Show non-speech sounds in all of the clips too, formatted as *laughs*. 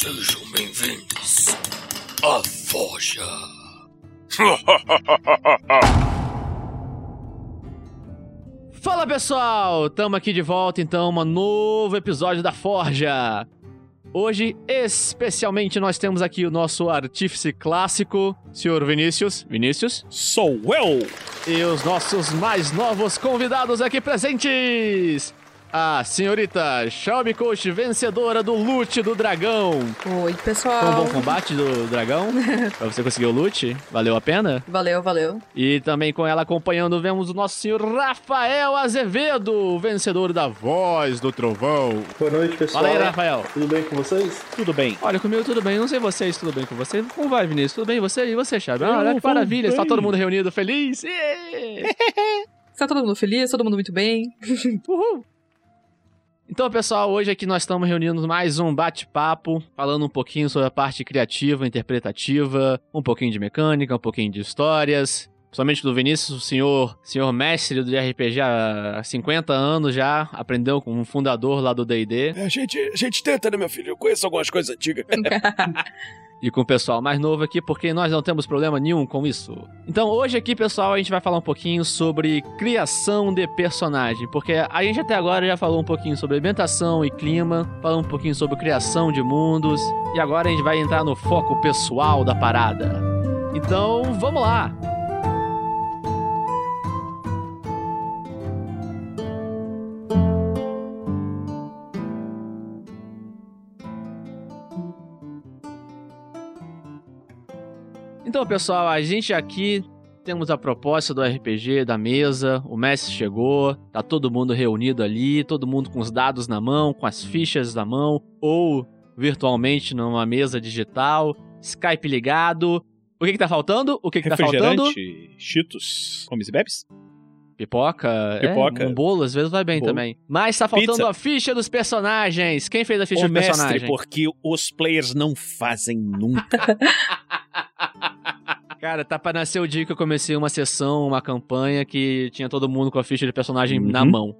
Sejam bem-vindos à Forja. *laughs* Fala pessoal, tamo aqui de volta então, um novo episódio da Forja. Hoje, especialmente, nós temos aqui o nosso artífice clássico, senhor Vinícius. Vinícius. Sou eu! E os nossos mais novos convidados aqui presentes a senhorita Xiaomi Coach, vencedora do loot do dragão. Oi, pessoal. Foi um bom combate do dragão. *laughs* pra você conseguir o loot. Valeu a pena? Valeu, valeu. E também com ela acompanhando, vemos o nosso senhor Rafael Azevedo, vencedor da Voz do Trovão. Boa noite, pessoal. Fala aí, Rafael. Tudo bem com vocês? Tudo bem. Olha, comigo tudo bem. Não sei vocês, tudo bem com você? Como vai, Vinícius? Tudo bem? Você? E você? Ah, olha que maravilha. Está todo mundo reunido feliz. Yeah! *laughs* Está todo mundo feliz? Todo mundo muito bem? *laughs* Uhul! Então, pessoal, hoje aqui nós estamos reunindo mais um bate-papo, falando um pouquinho sobre a parte criativa, interpretativa, um pouquinho de mecânica, um pouquinho de histórias. Somente do Vinícius, o senhor, senhor mestre do RPG há 50 anos já, aprendeu com um fundador lá do D&D. A gente, a gente tenta, né, meu filho? Eu conheço algumas coisas antigas. *laughs* e com o pessoal mais novo aqui, porque nós não temos problema nenhum com isso. Então, hoje aqui, pessoal, a gente vai falar um pouquinho sobre criação de personagem, porque a gente até agora já falou um pouquinho sobre ambientação e clima, falou um pouquinho sobre criação de mundos, e agora a gente vai entrar no foco pessoal da parada. Então, vamos lá! Então, pessoal, a gente aqui temos a proposta do RPG, da mesa, o mestre chegou, tá todo mundo reunido ali, todo mundo com os dados na mão, com as fichas na mão, ou virtualmente numa mesa digital, Skype ligado. O que que tá faltando? O que que tá faltando? Refrigerante, cheetos, comes e bebes? Pipoca, Pipoca. É, um bolo às vezes vai bem Bolo. também. Mas tá faltando Pizza. a ficha dos personagens. Quem fez a ficha Ô, do mestre, personagem? porque os players não fazem nunca. *laughs* Cara, tá pra nascer o dia que eu comecei uma sessão, uma campanha que tinha todo mundo com a ficha de personagem Uhum. na mão.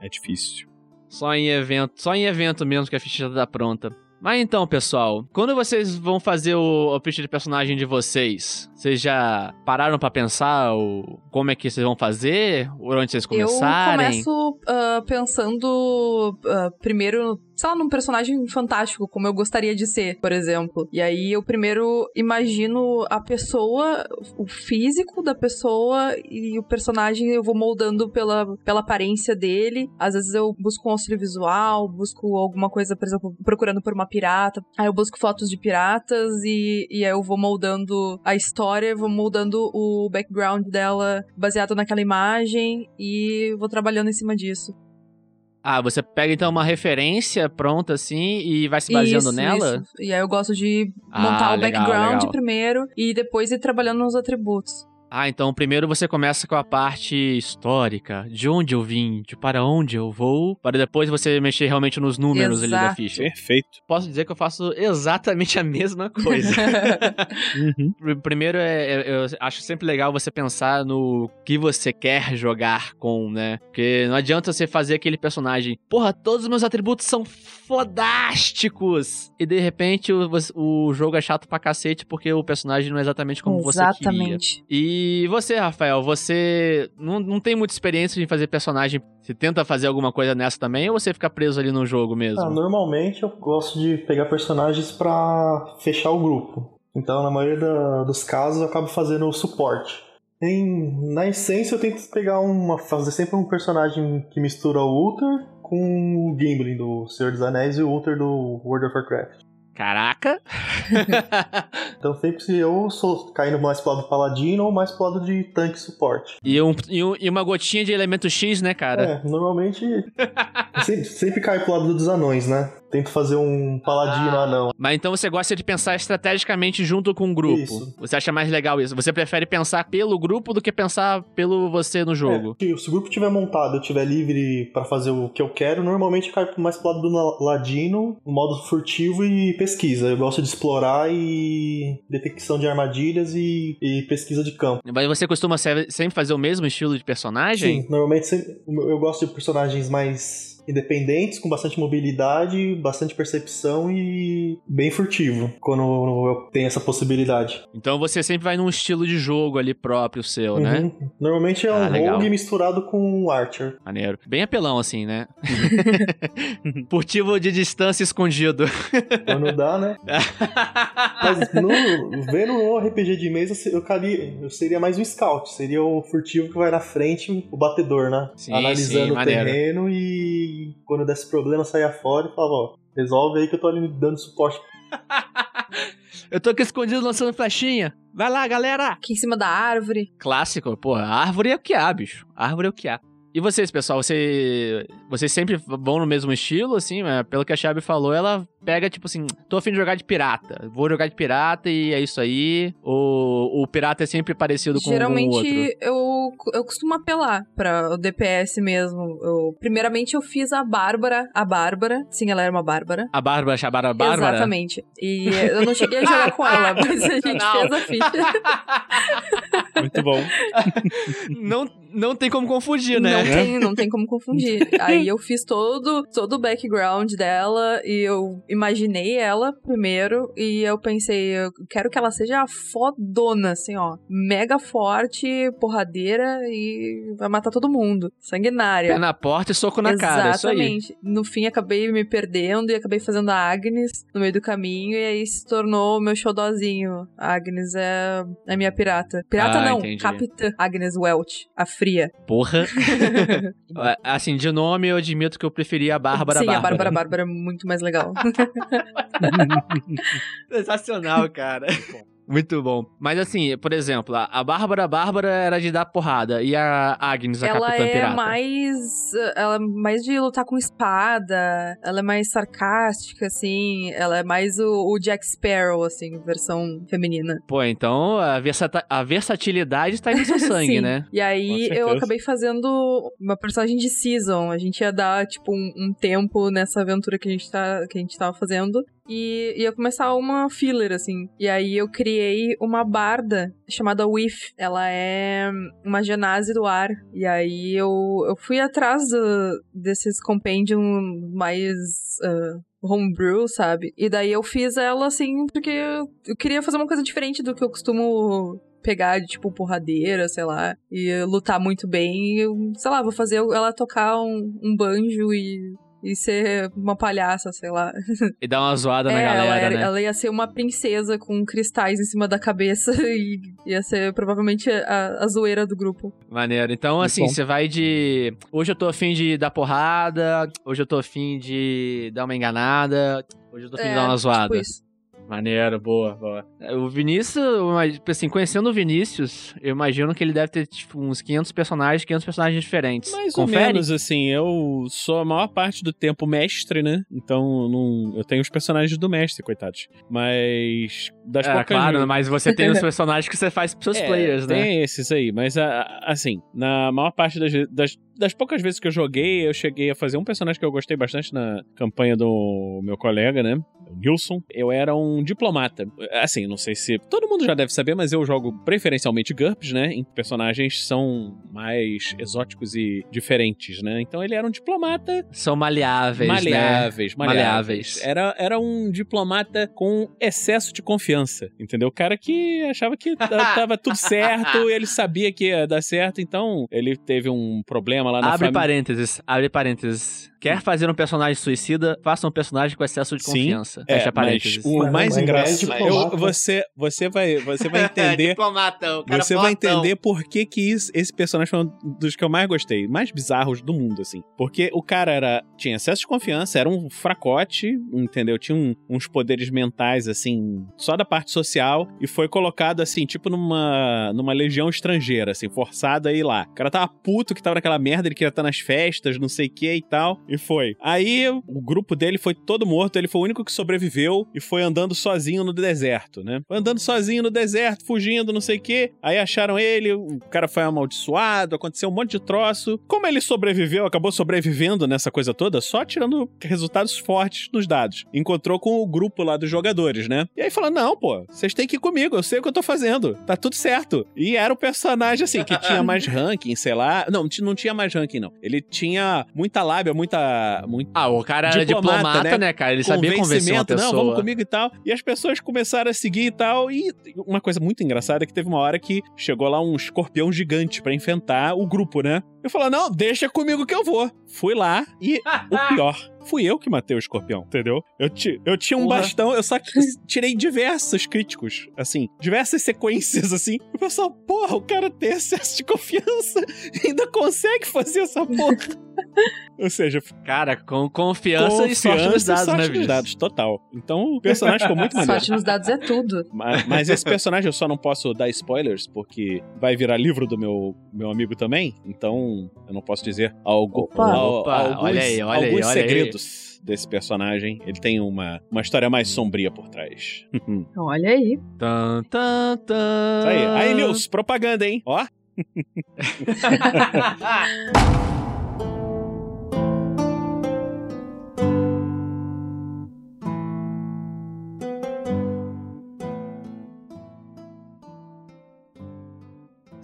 é difícil. Só em evento, só em evento mesmo que a ficha já tá pronta. Mas então, pessoal, quando vocês vão fazer o, a ficha de personagem de vocês, vocês já pararam pra pensar o, como é que vocês vão fazer? Por onde vocês começarem? Eu começo ah, pensando ah, primeiro, sei lá, num personagem fantástico, como eu gostaria de ser, por exemplo. E aí eu primeiro imagino a pessoa, o físico da pessoa e o personagem eu vou moldando pela, pela aparência dele. Às vezes eu busco um auxílio visual, busco alguma coisa, por exemplo, procurando por uma pirata. Aí eu busco fotos de piratas e, e aí eu vou moldando a história, vou moldando o background dela baseado naquela imagem e vou trabalhando em cima disso. Ah, você pega então uma referência pronta assim e vai se baseando Isso, nela? isso. E aí eu gosto de Ah, montar o legal, background legal. primeiro e depois ir trabalhando nos atributos. Ah, então primeiro você começa com a parte histórica, de onde eu vim, de para onde eu vou, para depois você mexer realmente nos números ali da Exato. ficha. Perfeito. Posso dizer que eu faço exatamente a mesma *laughs* coisa. Uhum. Pr- Primeiro, é, é- eu acho sempre legal você pensar no que você quer jogar com, né? Porque não adianta você fazer aquele personagem, porra, todos os meus atributos são fodásticos! E de repente o, você- o jogo é chato pra cacete porque o personagem não é exatamente como você queria. Exatamente. E você, Rafael, você não, não tem muita experiência em fazer personagem. Você tenta fazer alguma coisa nessa também ou você fica preso ali no jogo mesmo? Ah, normalmente eu gosto de pegar personagens pra fechar o grupo. Então, na maioria da- dos casos, eu acabo fazendo o suporte. Em- na essência, eu tento pegar uma. fazer sempre um personagem que mistura o Uther com o Gimblin do Senhor dos Anéis e o Uther do World of Warcraft. Caraca! *laughs* Então, sempre se eu sou caindo mais pro lado do paladino ou mais pro lado de tanque e suporte. e, um- e um- e uma gotinha de elemento X, né, cara? É, normalmente. *laughs* sempre, sempre cai pro lado dos anões, né? Tento fazer um paladino Ah. anão. Mas então você gosta de pensar estrategicamente junto com o grupo. Isso. Você acha mais legal isso? Você prefere pensar pelo grupo do que pensar pelo você no jogo? É, se o grupo tiver montado e tiver livre pra fazer o que eu quero, normalmente cai mais pro lado do ladino, no modo furtivo e pesquisa. Eu gosto de explorar e detecção de armadilhas e, e pesquisa de campo. Mas você costuma se- sempre fazer o mesmo estilo de personagem? Sim, normalmente eu gosto de personagens mais independentes, com bastante mobilidade, bastante percepção e bem furtivo quando eu tenho essa possibilidade. Então você sempre vai num estilo de jogo ali próprio seu, né? Uhum. Normalmente é Ah, um legal. rogue misturado com um archer. Maneiro. Bem apelão, assim, né? *laughs* Furtivo de distância escondido. Quando dá, né? *laughs* Mas no, vendo o RPG de mesa, eu, caria, eu seria mais um scout. Seria o furtivo que vai na frente, o batedor, né? Sim, Analisando sim, o maneiro. terreno e quando desse problema, saia fora e falava, ó, resolve aí que eu tô ali dando suporte. *laughs* Eu tô aqui escondido lançando flechinha. Vai lá, galera! Aqui em cima da árvore. Clássico, porra. Árvore é o que há, bicho. Árvore é o que há. E vocês, pessoal, você... vocês sempre vão no mesmo estilo, assim? Pelo que a Chabi falou, ela pega, tipo assim, tô afim de jogar de pirata. Vou jogar de pirata e é isso aí. Ou o pirata é sempre parecido com algum outro? Geralmente eu, eu costumo apelar pra o DPS mesmo. Eu, primeiramente eu fiz a Bárbara. A Bárbara. Sim, ela era uma Bárbara. A Bárbara, a Bárbara, Bárbara? Exatamente. E eu não cheguei a jogar com ela, *laughs* mas a gente Não. fez a ficha. *laughs* Muito bom. *laughs* não, não tem como confundir, né? Não tem, não tem como confundir. Aí eu fiz todo, todo o background dela e eu imaginei ela primeiro e eu pensei, eu quero que ela seja fodona, assim, ó. Mega forte, porradeira e vai matar todo mundo. Sanguinária. Pé na porta e soco na cara, é isso aí. Exatamente. No fim, acabei me perdendo e acabei fazendo a Agnes no meio do caminho e aí se tornou o meu xodózinho. A Agnes é a minha pirata. Pirata Ah, não, entendi. capitã Agnes Welch, a fria. Porra. *laughs* assim, de nome eu admito que eu preferia a Bárbara Sim, Bárbara. a Bárbara Bárbara é muito mais legal. *laughs* *laughs* Sensacional, cara. Muito bom. Mas assim, por exemplo, a a Bárbara Bárbara era de dar porrada e a Agnes, a ela Capitã é Pirata. mais. Ela é mais de lutar com espada. Ela é mais sarcástica, assim. Ela é mais o, o Jack Sparrow, assim, versão feminina. Pô, então a, versata- a versatilidade tá aí no seu *laughs* sangue, né? E aí eu acabei fazendo uma personagem de season. A gente ia dar, tipo, um, um tempo nessa aventura que a gente, tá, que a gente tava fazendo. E ia começar uma filler, assim. E aí eu criei uma barda chamada Whiff. Ela é uma genase do ar. E aí eu, eu fui atrás do- desses compendium mais. ah, homebrew, sabe? E daí eu fiz ela assim, porque eu eu queria fazer uma coisa diferente do que eu costumo pegar de tipo porradeira, sei lá, e lutar muito bem. E eu, sei lá, vou fazer ela tocar um, um banjo e, e ser uma palhaça, sei lá. E dar uma zoada na É, galera, ela, era- né? ela ia ser uma princesa com cristais em cima da cabeça *laughs* e ia ser provavelmente a, a zoeira do grupo. Maneiro. Então, Muito assim, você vai de. Hoje eu tô afim de dar porrada, hoje eu tô afim de dar uma enganada, hoje eu tô afim de dar uma zoada. Tipo isso. Maneiro, boa, boa. O Vinícius, imag- assim, conhecendo o Vinícius, eu imagino que ele deve ter, tipo, uns 500 personagens, 500 personagens diferentes. Mais Confere? ou menos, assim, eu sou a maior parte do tempo mestre, né? Então, não, eu tenho os personagens do mestre, coitados. Mas, das É, poucas claro, mas você tem os *laughs* personagens que você faz pros seus É, players, né? Tem esses aí, mas assim, na maior parte das, das, das poucas vezes que eu joguei, eu cheguei a fazer um personagem que eu gostei bastante na campanha do meu colega, né? Nilson. Eu era um diplomata. Assim, não sei se todo mundo já deve saber, mas eu jogo preferencialmente GURPS, né? Em personagens são mais exóticos e diferentes, né? Então ele era um diplomata São maleáveis, né? maleáveis, maleáveis. Maleáveis. Era, era um diplomata com excesso de confiança, entendeu? O cara que achava que *laughs* tava tudo certo, ele sabia que ia dar certo, então ele teve um problema lá na Abre família. parênteses, abre parênteses. Quer fazer um personagem suicida, faça um personagem com excesso de Sim, confiança. É, Fecha parênteses. mas o Mas mais é engraçado, diplomata. eu- você, você vai, você vai *laughs* entender Diplomatão, Você vai entender por que que isso- esse personagem foi um dos que eu mais gostei, mais bizarros do mundo, assim. Porque o cara era tinha excesso de confiança, era um fracote, entendeu? Tinha um- uns poderes mentais, assim, só da parte social, e foi colocado, assim, tipo numa, numa legião estrangeira, assim, forçado a ir lá. O cara tava puto que tava naquela merda, ele queria estar nas festas, não sei o que e tal, e foi. Aí o grupo dele foi todo morto, ele foi o único que sobreviveu e foi andando sozinho no deserto, né? Foi andando sozinho no deserto, fugindo, não sei o quê. Aí acharam ele, o cara foi amaldiçoado, aconteceu um monte de troço. Como ele sobreviveu, acabou sobrevivendo nessa coisa toda, só tirando resultados fortes nos dados. Encontrou com o grupo lá dos jogadores, né? E aí falou: Não, pô, vocês têm que ir comigo, eu sei o que eu tô fazendo. Tá tudo certo. E era o personagem, assim, que tinha *laughs* mais ranking, sei lá. Não, não tinha mais ranking, não. Ele tinha muita lábia, muita muita. Muito Ah, o cara era Diplomata, diplomata, né? né, cara? Ele sabia convencer uma pessoa. não, vamos comigo e tal. E as pessoas começaram a seguir e tal. E uma coisa muito engraçada é que teve uma hora que chegou lá um escorpião gigante pra enfrentar o grupo, né? Eu falei, não, deixa comigo que eu vou. Fui lá e o *laughs* pior, fui eu que matei o escorpião, entendeu? Eu, ti, eu tinha um Porra. bastão, eu só *laughs* tirei diversos críticos, assim, diversas sequências, assim. O pessoal, porra, o cara tem excesso de confiança e *laughs* ainda consegue fazer essa porra. Ou seja, Cara, com confiança, e sorte nos Confiança dados, sorte né, nos dados, total. Então o personagem ficou muito maneiro. Sorte nos dados é tudo. Mas, mas esse personagem eu só não posso dar spoilers, porque vai virar livro do meu, meu amigo também. Então eu não posso dizer algo, Opa. al- Opa, alguns, olha aí, olha aí, alguns olha aí. segredos desse personagem. Ele tem uma, uma história mais sombria por trás. *laughs* Olha aí. Tan, tan, tan. Isso aí. Aí, Nils, propaganda, hein? Ó. *laughs*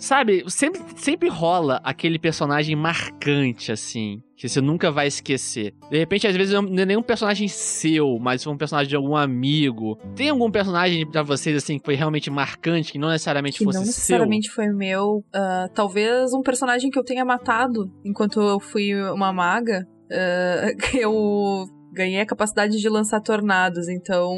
Sabe, sempre, sempre rola aquele personagem marcante, assim, que você nunca vai esquecer. De repente, às vezes, não é nenhum personagem seu, mas foi um personagem de algum amigo. Tem algum personagem pra vocês, assim, que foi realmente marcante, que não necessariamente Que fosse não seu? necessariamente foi meu. Ah, talvez um personagem que eu tenha matado enquanto eu fui uma maga. ah, *laughs* eu ganhei a capacidade de lançar tornados. Então,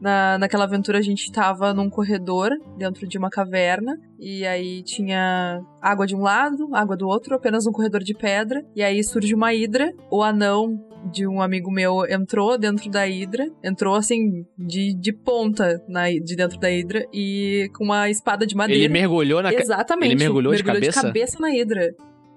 na, naquela aventura a gente tava num corredor dentro de uma caverna. E aí tinha água de um lado, água do outro, apenas um corredor de pedra. E aí surge uma hidra. O anão de um amigo meu entrou dentro da hidra. Entrou assim, de, de ponta na, de dentro da hidra. E com uma espada de madeira. Ele mergulhou na. Exatamente. ele mergulhou de de cabeça? cabeça na hidra.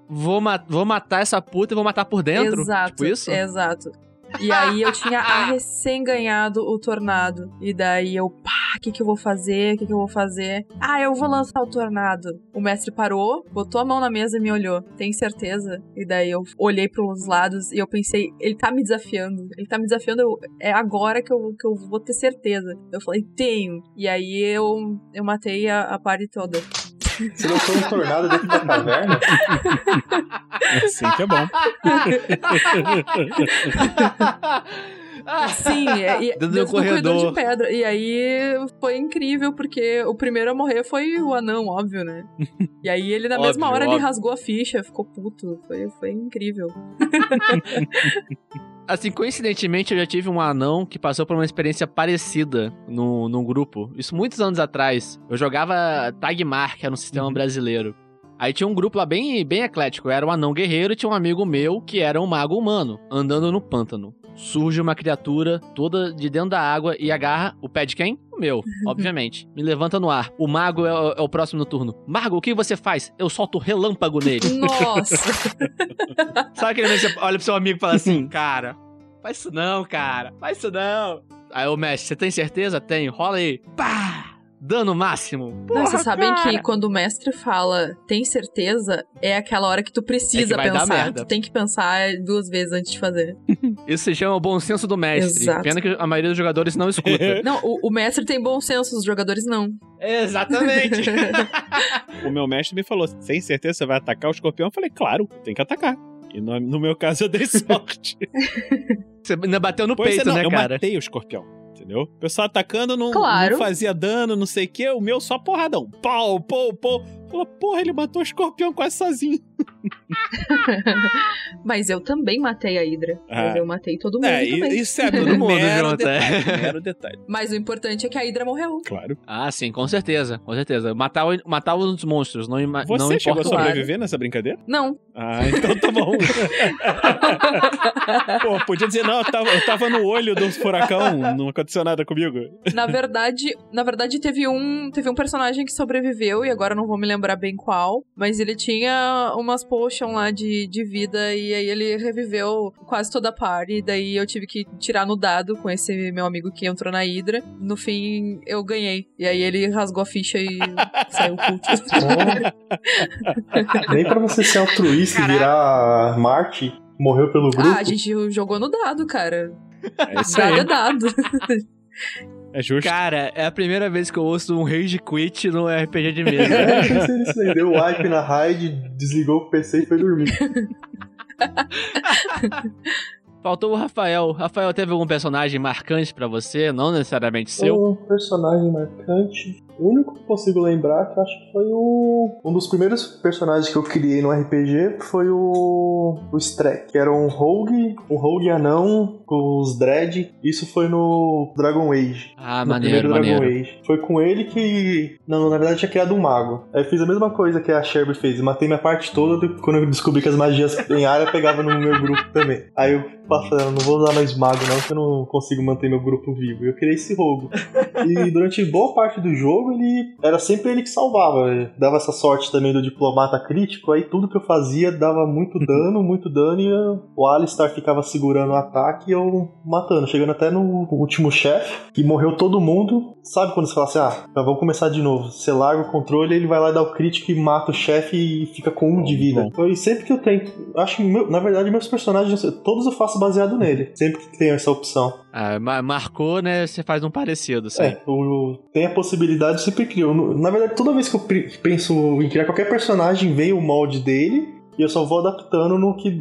Vou, ma- vou matar essa puta e vou matar por dentro? Exato. Tipo isso? Exato. E aí eu tinha recém ganhado o tornado. E daí eu, pá, o que, que eu vou fazer? O que, que eu vou fazer? Ah, eu vou lançar o tornado. O mestre parou, botou a mão na mesa e me olhou. Tem certeza? E daí eu olhei pros lados e eu pensei, ele tá me desafiando. Ele tá me desafiando, eu- é agora que eu, que eu vou ter certeza. Eu falei, tenho. E aí eu, eu matei a, a toda. Você não foi um tornado dentro da caverna? Assim que é bom. Sim, é, e, Dentro do corredor. corredor. de pedra. E aí foi incrível, porque o primeiro a morrer foi o anão, óbvio, né? E aí ele, na mesma Óbvio, hora, ele óbvio. rasgou a ficha, ficou puto. Foi, foi incrível. *laughs* Assim, coincidentemente, eu já tive um anão que passou por uma experiência parecida no, num grupo. Isso muitos anos atrás. Eu jogava Tagmar, que era um sistema brasileiro. Aí tinha um grupo lá bem, bem eclético. Eu era um anão guerreiro e tinha um amigo meu que era um mago humano, andando no pântano. Surge uma criatura toda de dentro da água e agarra o pé de quem? O meu, *laughs* obviamente. Me levanta no ar. O mago é, o- é o próximo no turno. Mago, o que você faz? Eu solto relâmpago nele. *laughs* Nossa! *laughs* Sabe aquele momento que você olha pro seu amigo e fala assim, cara, faz isso não, cara, faz isso não. Aí o mestre, você tem certeza? Tenho. Rola aí. Pá! Dano máximo. Não, Porra, vocês sabem cara. que quando o mestre fala, tem certeza, é aquela hora que tu precisa É que pensar. Tu tem que pensar duas vezes antes de fazer. Isso se chama o bom senso do mestre. Exato. Pena que a maioria dos jogadores não escuta. *laughs* Não, o, o mestre tem bom senso, os jogadores não. Exatamente. *laughs* O meu mestre me falou: sem certeza você vai atacar o escorpião? Eu falei, claro, tem que atacar. E no, no meu caso eu dei *laughs* sorte. Você ainda bateu no Pois é, peito, não, né, eu cara? matei o escorpião. Entendeu? O pessoal atacando não, Claro. não fazia dano, não sei o que. O meu só porradão. Pau, pau, pau. Falou, porra, ele matou o escorpião quase sozinho. *laughs* *laughs* Mas eu também matei a Hydra. Mas Ah. eu matei todo mundo É, também. e- isso é Todo *laughs* mundo mero junto, é. detalhe, mero detalhe. Mas o importante é que a Hydra morreu. Claro. Ah, sim, com certeza, com certeza. Matar, o- matar os monstros, não, ima- Você não chegou a importa. Sobreviver nessa brincadeira? Não. Ah, então tá bom. *laughs* Pô, podia dizer, não, eu tava, eu tava no olho do furacão, não aconteceu nada comigo. Na verdade, na verdade teve um, teve um personagem que sobreviveu e agora eu não vou me lembrar bem qual, mas ele tinha umas potion lá de, de vida e aí ele reviveu quase toda a party, e daí eu tive que tirar no dado com esse meu amigo que entrou na Hydra. No fim, eu ganhei. E aí ele rasgou a ficha e *laughs* saiu culto. Oh. Nem pra você ser altruísta e virar Marte, morreu pelo grupo. ah, a gente jogou no dado, cara. É isso Dado é aí. dado. *laughs* É justo. Cara, é a primeira vez que eu ouço um rage quit no RPG de mesa. É, pensei nisso aí. Deu wipe na raid, desligou o PC e foi dormir. *laughs* Faltou o Rafael. Rafael, teve algum personagem marcante pra você? Não necessariamente seu? Um personagem marcante. O único que consigo lembrar que eu acho que foi o. Um dos primeiros personagens que eu criei no RPG foi o. O Strek, que era um rogue, um rogue anão com os dread. Isso foi no Dragon Age. Ah, no maneiro, primeiro Dragon maneiro. Age. Foi com ele que. Não, na verdade eu tinha criado um mago. Aí eu fiz a mesma coisa que a Sherby fez. Matei minha parte toda quando eu descobri que as magias em área pegava no meu grupo também. Aí eu falei, não vou usar mais mago não, que eu não consigo manter meu grupo vivo. Eu criei esse rogo. E durante boa parte do jogo, ele era sempre ele que salvava. Ele dava essa sorte também do diplomata crítico, aí tudo que eu fazia dava muito *laughs* dano, muito dano, e eu- o Alistar ficava segurando o ataque e eu matando. Chegando até no último chefe, que morreu todo mundo. Sabe quando você fala assim, ah, então vamos começar de novo. Você larga o controle, ele vai lá dar o crítico e mata o chefe e fica com um de vida. Foi sempre que eu tento. Acho que, meu- na verdade, meus personagens, todos eu faço baseado nele. Sempre que tenho essa opção. Ah, ma- marcou, né? Você faz um parecido, sim. É, o, tem a possibilidade, eu sempre crio. Na verdade, toda vez que eu penso em criar qualquer personagem, vem o molde dele e eu só vou adaptando no que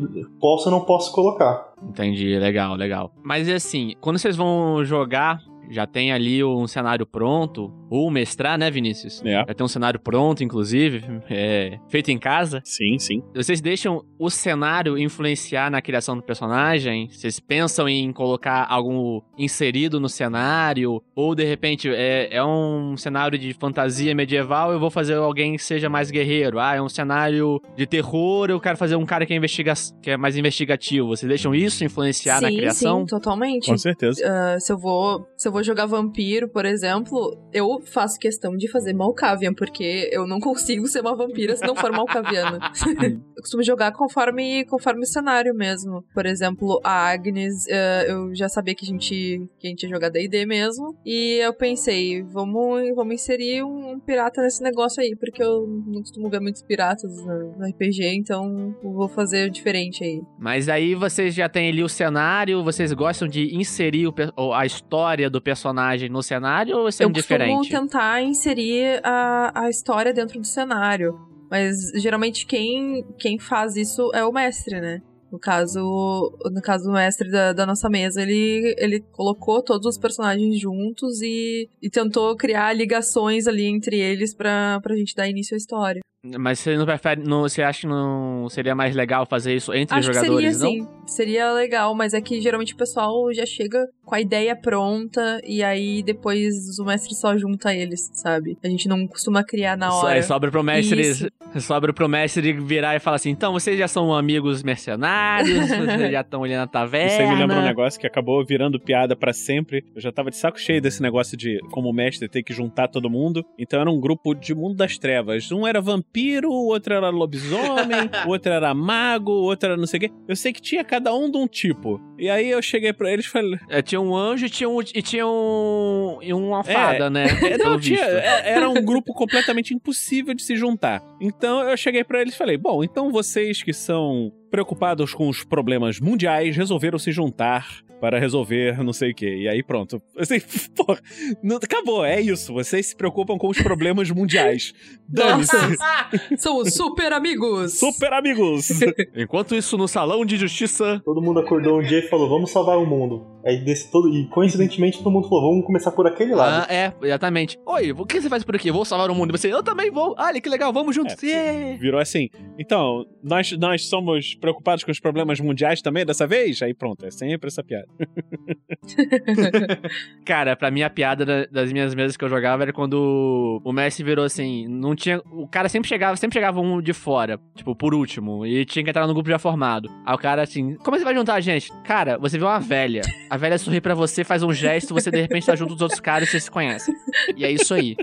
posso ou não posso colocar. Entendi, legal, legal. Mas assim, quando vocês vão jogar, já tem ali um cenário pronto, ou mestrar, né, Vinícius? É. Já tem um cenário pronto, inclusive, é, feito em casa. Sim, sim. Vocês deixam o cenário influenciar na criação do personagem? Vocês pensam em colocar algum inserido no cenário? Ou de repente é, é um cenário de fantasia medieval, eu vou fazer alguém que seja mais guerreiro. Ah, é um cenário de terror, eu quero fazer um cara que é, investiga que é mais investigativo. Vocês deixam isso influenciar na sim, criação? sim, totalmente. Com certeza. Ah, se eu vou se eu vou jogar vampiro, por exemplo, eu faço questão de fazer Malkavian, porque eu não consigo ser uma vampira se não for Malkaviana. *laughs* eu costumo jogar conforme conforme o cenário mesmo. Por exemplo, a Agnes, ah, eu já sabia que a gente que a gente ia jogar D&D mesmo, e eu pensei, vamos vamos inserir um, pirata nesse negócio aí, porque eu não costumo ver muitos piratas no, no RPG, então vou fazer diferente aí. Mas aí vocês já têm ali o cenário, vocês gostam de inserir o a história do personagem no cenário ou é eu costumo diferente? Tentar inserir a, a história dentro do cenário. Mas geralmente quem, quem faz isso é o mestre, né? No caso, no caso do mestre da, da nossa mesa, ele, ele colocou todos os personagens juntos e, e tentou criar ligações ali entre eles pra, pra gente dar início à história. Mas você não prefere. Não, você acha que não seria mais legal fazer isso entre os Acho que seria jogadores, não? sim. Seria legal, mas é que geralmente o pessoal já chega com a ideia pronta e aí depois o mestre só junta eles, sabe? A gente não costuma criar na hora. aí sobra pro mestre. Isso. Sobra pro mestre virar e falar assim: então vocês já são amigos mercenários, *laughs* vocês já estão ali na taverna. Isso aí me lembra um negócio que acabou virando piada pra sempre. Eu já tava de saco cheio desse negócio de, como mestre, ter que juntar todo mundo. Então era um grupo de mundo das trevas. Um era vampiro, o outro era lobisomem, *laughs* o outro era mago, o outro era não sei o quê. Eu sei que tinha cada um de um tipo. E aí eu cheguei pra eles e falei. É, tinha um anjo e tinha, um, e tinha um, e uma fada, né? *laughs* É, não, tinha, é- era um grupo completamente impossível de se juntar. Então eu cheguei pra eles e falei: bom, então vocês que são preocupados com os problemas mundiais resolveram se juntar para resolver não sei o quê. E aí pronto. Assim, *laughs* porra, não- acabou, é isso. Vocês se preocupam com os problemas mundiais. *laughs* Dane-se. *laughs* São os super amigos! Super amigos! Enquanto isso, no salão de justiça. Todo mundo acordou um dia e falou, vamos salvar o mundo. Aí desse todo. E coincidentemente todo mundo falou, vamos começar por aquele lado. Ah, é, exatamente. Oi, o que você faz por aqui? Vou salvar o mundo. E você, eu também vou. Olha que legal, vamos juntos. É, Yeah. Virou assim. Então, nós, nós somos preocupados com os problemas mundiais também dessa vez? Aí pronto, é sempre essa piada. *laughs* Cara, pra mim a piada da- das minhas mesas que eu jogava era quando o Messi virou assim, não tinha, o cara sempre chegava, sempre chegava um de fora, tipo, por último, e tinha que entrar no grupo já formado. Aí o cara assim, como você vai juntar a gente? Cara, você vê uma velha, a velha sorri pra você, faz um gesto, você de repente tá junto dos outros caras e você se conhece. E é isso aí.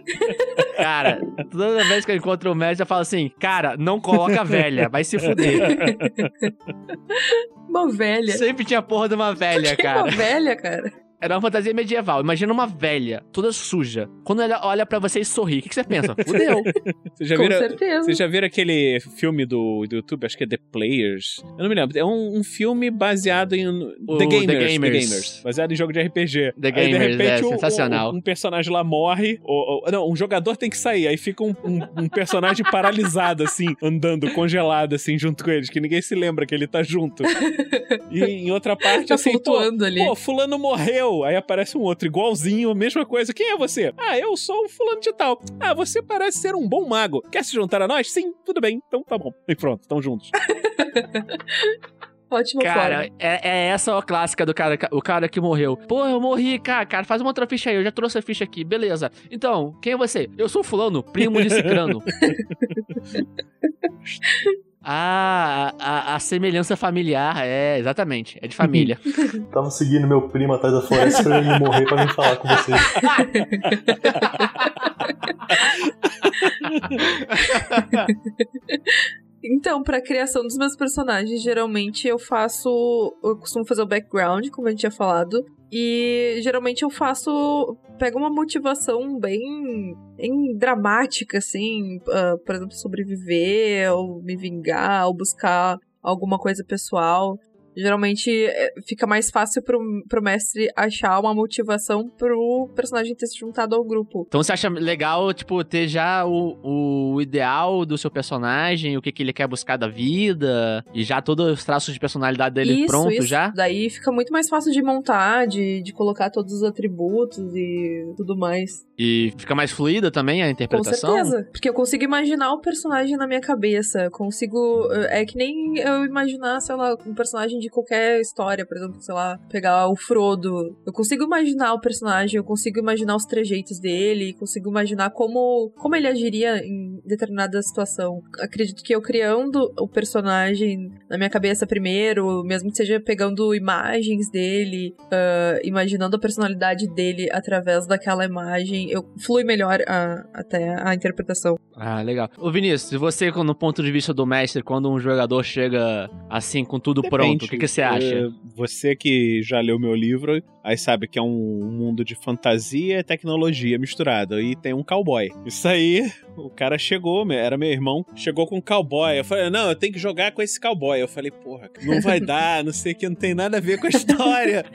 Cara, toda vez que eu encontro o Messi, eu falo assim, cara, não coloca a velha, vai se fuder. Uma velha. Sempre tinha porra de uma velha, cara. Uma velha, cara. Era uma fantasia medieval. Imagina uma velha, toda suja. Quando ela olha pra você e sorri, o que, que você pensa? Fudeu. *laughs* Você já Com viram, certeza. Vocês já viram aquele filme do, do YouTube, acho que é The Players? Eu não me lembro. É um, um filme baseado em. O The, Gamers, The The Gamers. Gamers. Baseado em jogo de RPG. The Aí, de Gamers, repente, é o- sensacional. Um, um personagem lá morre. Ou, ou- não, um jogador tem que sair. Aí fica um, um- um personagem paralisado, assim, andando, congelado, assim, junto com eles, que ninguém se lembra que ele tá junto. E em outra parte, Tá assim, pô, ali. Pô, fulano morreu. Aí aparece um outro igualzinho, mesma coisa. Quem é você? Ah, eu sou o fulano de tal. Ah, você parece ser um bom mago. Quer se juntar a nós? Sim, tudo bem. Então tá bom. E pronto, tamo juntos. *laughs* Ótima Cara, é, é essa a clássica do cara, o cara que morreu. Pô, eu morri, cara, cara, faz uma outra ficha aí, eu já trouxe a ficha aqui, beleza. Então, quem é você? Eu sou fulano, primo de *laughs* cicrano. *laughs* ah, a, a- a semelhança familiar, é, exatamente, é de família. *laughs* Tava seguindo meu primo atrás da floresta pra ele morrer pra vir falar com vocês. Então, pra criação dos meus personagens, geralmente eu faço. Eu costumo fazer o background, como a gente tinha falado. E geralmente eu faço. Pego uma motivação bem, bem dramática, assim. ah, por exemplo, sobreviver, ou me vingar, ou buscar alguma coisa pessoal. Geralmente é, fica mais fácil pro, pro mestre achar uma motivação pro personagem ter se juntado ao grupo. Então você acha legal, tipo, ter já o, o ideal do seu personagem, o que, que ele quer buscar da vida, e já todos os traços de personalidade dele isso, pronto isso. já? Daí fica muito mais fácil de montar, de, de colocar todos os atributos e tudo mais. E fica mais fluida também a Com interpretação? certeza. Porque eu consigo imaginar o personagem na minha cabeça. Consigo. É que nem eu imaginar, sei lá, um personagem de qualquer história. Por exemplo, sei lá, pegar o Frodo. Eu consigo imaginar o personagem, eu consigo imaginar os trejeitos dele, consigo imaginar como, como ele agiria em determinada situação. Acredito que eu criando o personagem na minha cabeça primeiro, mesmo que seja pegando imagens dele, ah, imaginando a personalidade dele através daquela imagem, eu flui melhor a- até a interpretação. Ah, legal. Ô Vinícius, você, no ponto de vista do mestre, quando um jogador chega assim, com tudo pronto, o que, que você acha? É, Você que já leu meu livro, aí sabe que é um mundo de fantasia e tecnologia misturada. E tem um cowboy. Isso aí, o cara chegou, era meu irmão, chegou com um cowboy. Eu falei, não, eu tenho que jogar com esse cowboy. Eu falei, porra, não vai dar, não sei o que, não tem nada a ver com a história.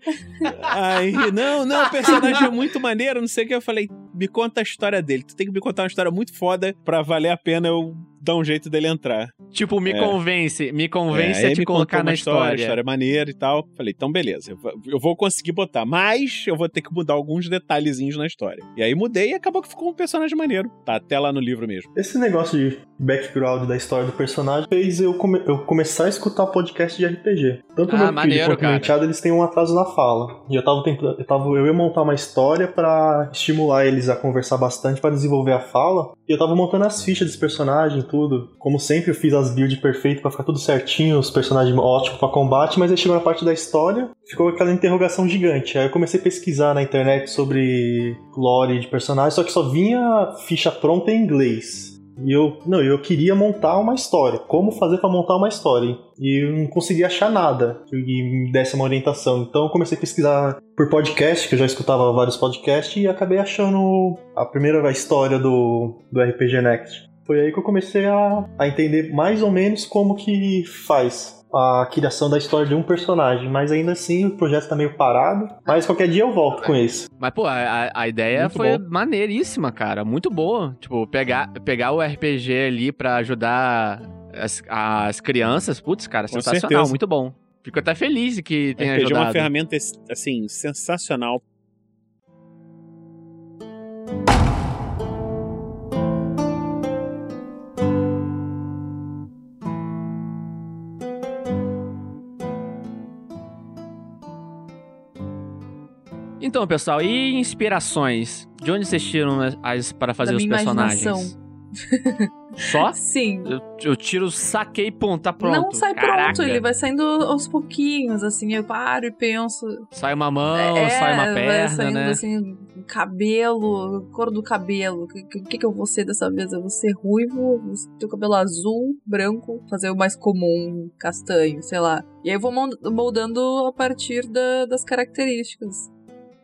*laughs* Aí, não, não, o personagem é muito maneiro, não sei o que. Eu falei, me conta a história dele. Tu tem que me contar uma história muito foda pra valer a pena eu dar um jeito dele entrar. Tipo, me É. convence, me convence É, a te me colocar na uma história. história maneira e tal. Falei, então beleza, eu vou- conseguir botar, mas eu vou ter que mudar alguns detalhezinhos na história. E aí mudei e acabou que ficou um personagem maneiro. Tá até lá no livro mesmo. Esse negócio de background da história do personagem fez eu, come- eu começar a escutar podcast de RPG. Tanto Ah, meu filho maneiro, quanto o cara. meu eles têm um atraso na fala. E eu tava tentando, eu, tava, eu ia montar uma história pra estimular eles a conversar bastante pra desenvolver a fala. E eu tava montando as fichas dos personagens, tudo. Como sempre, eu fiz as builds perfeitas pra ficar tudo certinho, os personagens ótimos pra combate, mas aí chegou na parte da história, ficou aquela interrogação gigante. Aí eu comecei a pesquisar na internet sobre lore de personagens, só que só vinha ficha pronta em inglês. E eu, não, eu queria montar uma história. Como fazer pra montar uma história? E eu não conseguia achar nada que me desse uma orientação. Então eu comecei a pesquisar por podcast, que eu já escutava vários podcasts, e acabei achando a primeira história do, do RPG Next. Foi aí que eu comecei a, a entender mais ou menos como que faz a criação da história de um personagem. Mas ainda assim o projeto tá meio parado. Mas qualquer dia eu volto com isso. Mas, pô, a, a ideia Muito foi bom. maneiríssima, cara. Muito boa. Tipo, pegar, pegar o RPG ali pra ajudar as, as crianças. Putz, cara, Com sensacional. certeza. Muito bom. Fico até feliz que tenha RPG é ajudado. uma ferramenta, assim, sensacional. Então, pessoal, e inspirações? De onde vocês tiram as, para fazer Da os minha personagens? Só? Sim. Eu, eu tiro, saquei, pum, tá pronto. Não sai Caraca. pronto, ele vai saindo aos pouquinhos, assim, eu paro e penso. Sai uma mão, é, sai uma vai perna, saindo né? assim, cabelo, cor do cabelo. O que, que, que eu vou ser dessa vez? Eu vou ser ruivo, vou ter o cabelo azul, branco, fazer o mais comum, castanho, sei lá. E aí eu vou moldando a partir da- das características.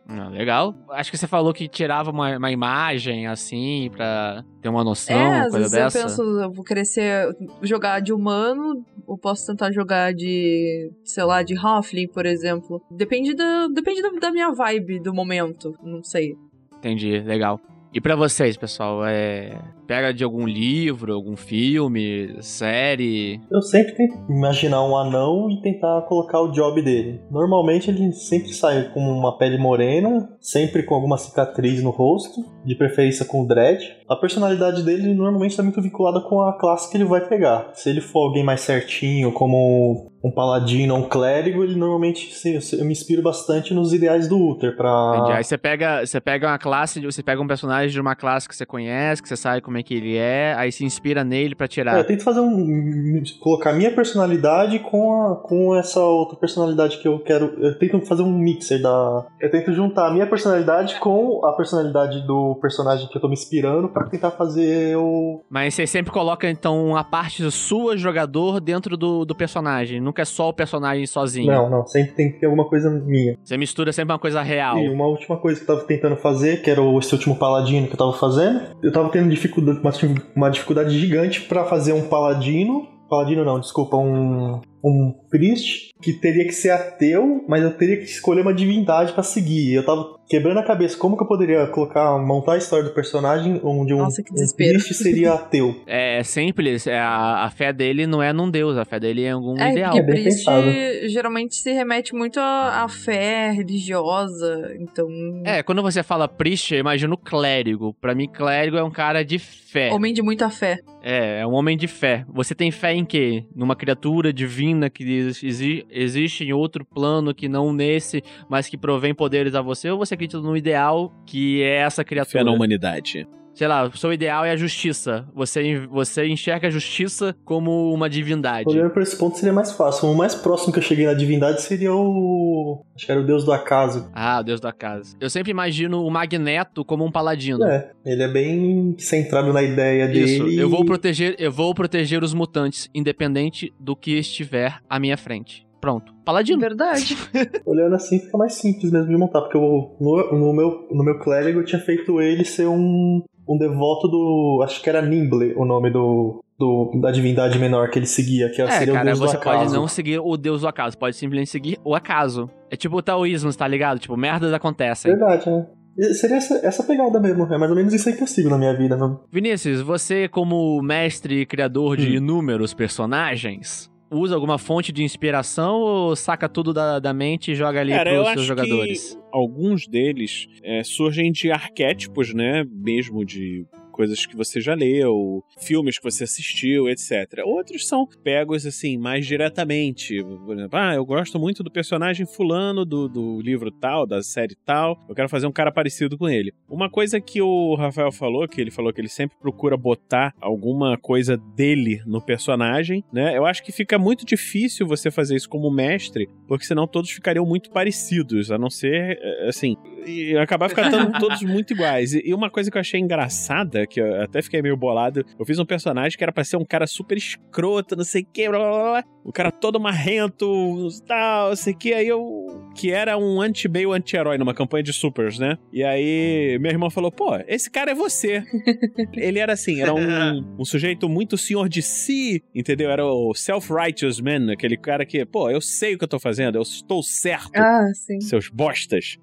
Ah, legal. Acho que você falou que tirava uma, uma imagem, assim, pra ter uma noção, é, coisa vezes dessa. eu penso, eu vou querer ser, jogar de humano, ou posso tentar jogar de, sei lá, de Halfling, por exemplo. Depende da, depende da, da minha vibe do momento, não sei. Entendi, legal. E pra vocês, pessoal, é. Pega de algum livro, algum filme, série. Eu sempre tento imaginar um anão e tentar colocar o job dele. Normalmente ele sempre sai com uma pele morena, sempre com alguma cicatriz no rosto, de preferência com dread. A personalidade dele normalmente está muito vinculada com a classe que ele vai pegar. Se ele for alguém mais certinho, como um paladino ou um clérigo, ele normalmente sim, eu me inspiro bastante nos ideais do Uther pra. Aí você pega, você pega uma classe, você pega um personagem de uma classe que você conhece, que você sabe como é que ele é, aí se inspira nele pra É, tirar. eu tento fazer um. colocar minha personalidade com, a, com essa outra personalidade que eu quero. Eu tento fazer um mixer da. Eu tento juntar a minha personalidade com a personalidade do personagem que eu tô me inspirando pra tentar fazer o. Mas você sempre coloca, então, a parte sua, jogador, dentro do, do personagem. Nunca é só o personagem sozinho. Não, não, sempre tem que ter alguma coisa minha. Você mistura sempre uma coisa real. E uma última coisa que eu tava tentando fazer, que era esse último paladino que eu tava fazendo, eu tava tendo dificuldade, uma, uma dificuldade gigante pra fazer um paladino. Paladino não, desculpa, um. Um priest que teria que ser ateu, mas eu teria que escolher uma divindade pra seguir. Eu tava quebrando a cabeça como que eu poderia colocar, montar a história do personagem onde um, Nossa, um priest seria ateu. *laughs* É simples, é, a, a fé dele não é num deus, a fé dele é em algum É, ideal. porque bem priest pensado. geralmente se remete muito à, fé religiosa, então... É, quando você fala priest, eu imagino clérigo. Pra mim, clérigo é um cara de fé. Homem de muita fé. É, é um homem de fé. Você tem fé em quê? Numa criatura divina que exi- existe em outro plano que não nesse, mas que provém poderes a você? Ou você acredita no ideal que é essa criatura? Fé na humanidade. Sei lá, o seu ideal é a justiça. Você, você enxerga a justiça como uma divindade. Olhando por esse ponto seria mais fácil. O mais próximo que eu cheguei na divindade seria o. Acho que era o deus do acaso. Ah, o deus da casa. Eu sempre imagino o Magneto como um paladino. É, ele é bem centrado na ideia Isso, dele. eu vou proteger, eu vou proteger os mutantes, independente do que estiver à minha frente. Pronto. Paladino. Verdade. *laughs* Olhando assim fica mais simples mesmo de montar, porque eu, no, no meu, no meu clérigo eu tinha feito ele ser um, um devoto do. Acho que era Nimble o nome do, do da divindade menor que ele seguia, que É, seria o cara, deus do você acaso. pode não seguir o deus do acaso, pode simplesmente seguir o acaso. É tipo o taoísmo, tá ligado? Tipo, merdas acontecem. Verdade, né? Seria essa, essa pegada mesmo, é mais ou menos isso aí que eu sigo na minha vida. Não? Vinícius, você como mestre e criador de Hum. inúmeros personagens, usa alguma fonte de inspiração ou saca tudo da, da mente e joga ali Cara, pros seus jogadores? alguns deles é, surgem de arquétipos, né? Mesmo de coisas que você já leu, filmes que você assistiu, etc. Outros são pegos, assim, mais diretamente. Por exemplo, ah, eu gosto muito do personagem fulano do, do livro tal, da série tal, eu quero fazer um cara parecido com ele. Uma coisa que o Rafael falou, que ele falou que ele sempre procura botar alguma coisa dele no personagem, né? Eu acho que fica muito difícil você fazer isso como mestre, porque senão todos ficariam muito parecidos, a não ser, eh, assim, e acabar ficando *laughs* todos muito iguais. E e uma coisa que eu achei engraçada, que eu até fiquei meio bolado, eu fiz um personagem que era pra ser um cara super escroto, não sei o que, blá blá blá, o cara todo marrento, tal, não sei o que, aí eu. que era um anti-meio anti-herói numa campanha de supers, né? E aí meu irmão falou: pô, esse cara é você. *laughs* Ele era assim, era um, *laughs* um sujeito muito senhor de si, entendeu? Era o self-righteous man, aquele cara que, pô, eu sei o que eu tô fazendo, eu estou certo, ah, sim. seus bostas.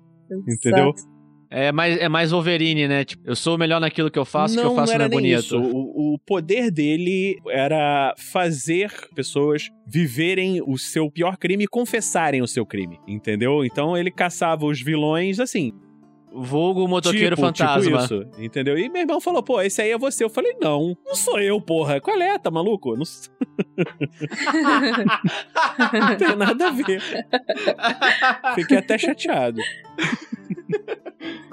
Entendeu? Exato. É mais, é mais Wolverine, né? Tipo, eu sou o melhor naquilo que eu faço, o que eu faço não, era é bonito. isso. O, o poder dele era fazer pessoas viverem o seu pior crime e confessarem o seu crime, entendeu? Então ele caçava os vilões assim. Vulgo motoqueiro tipo, fantasma. Tipo isso, entendeu? E meu irmão falou, pô, esse aí é você. Eu falei, não, não sou eu, porra. Qual é, tá maluco? Não, *laughs* não tem nada a ver. Fiquei até chateado.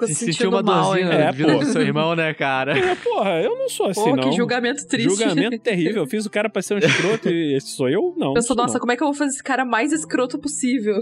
Ficou Se sentindo uma mal, dorzinha hein? É, pô. seu irmão, né, cara? É, porra, eu não sou assim, Pô, não. que julgamento triste. Julgamento terrível. Eu fiz o cara pra ser um escroto e esse sou eu? Não. Pensou, sou nossa, não. como é que eu vou fazer esse cara mais escroto possível?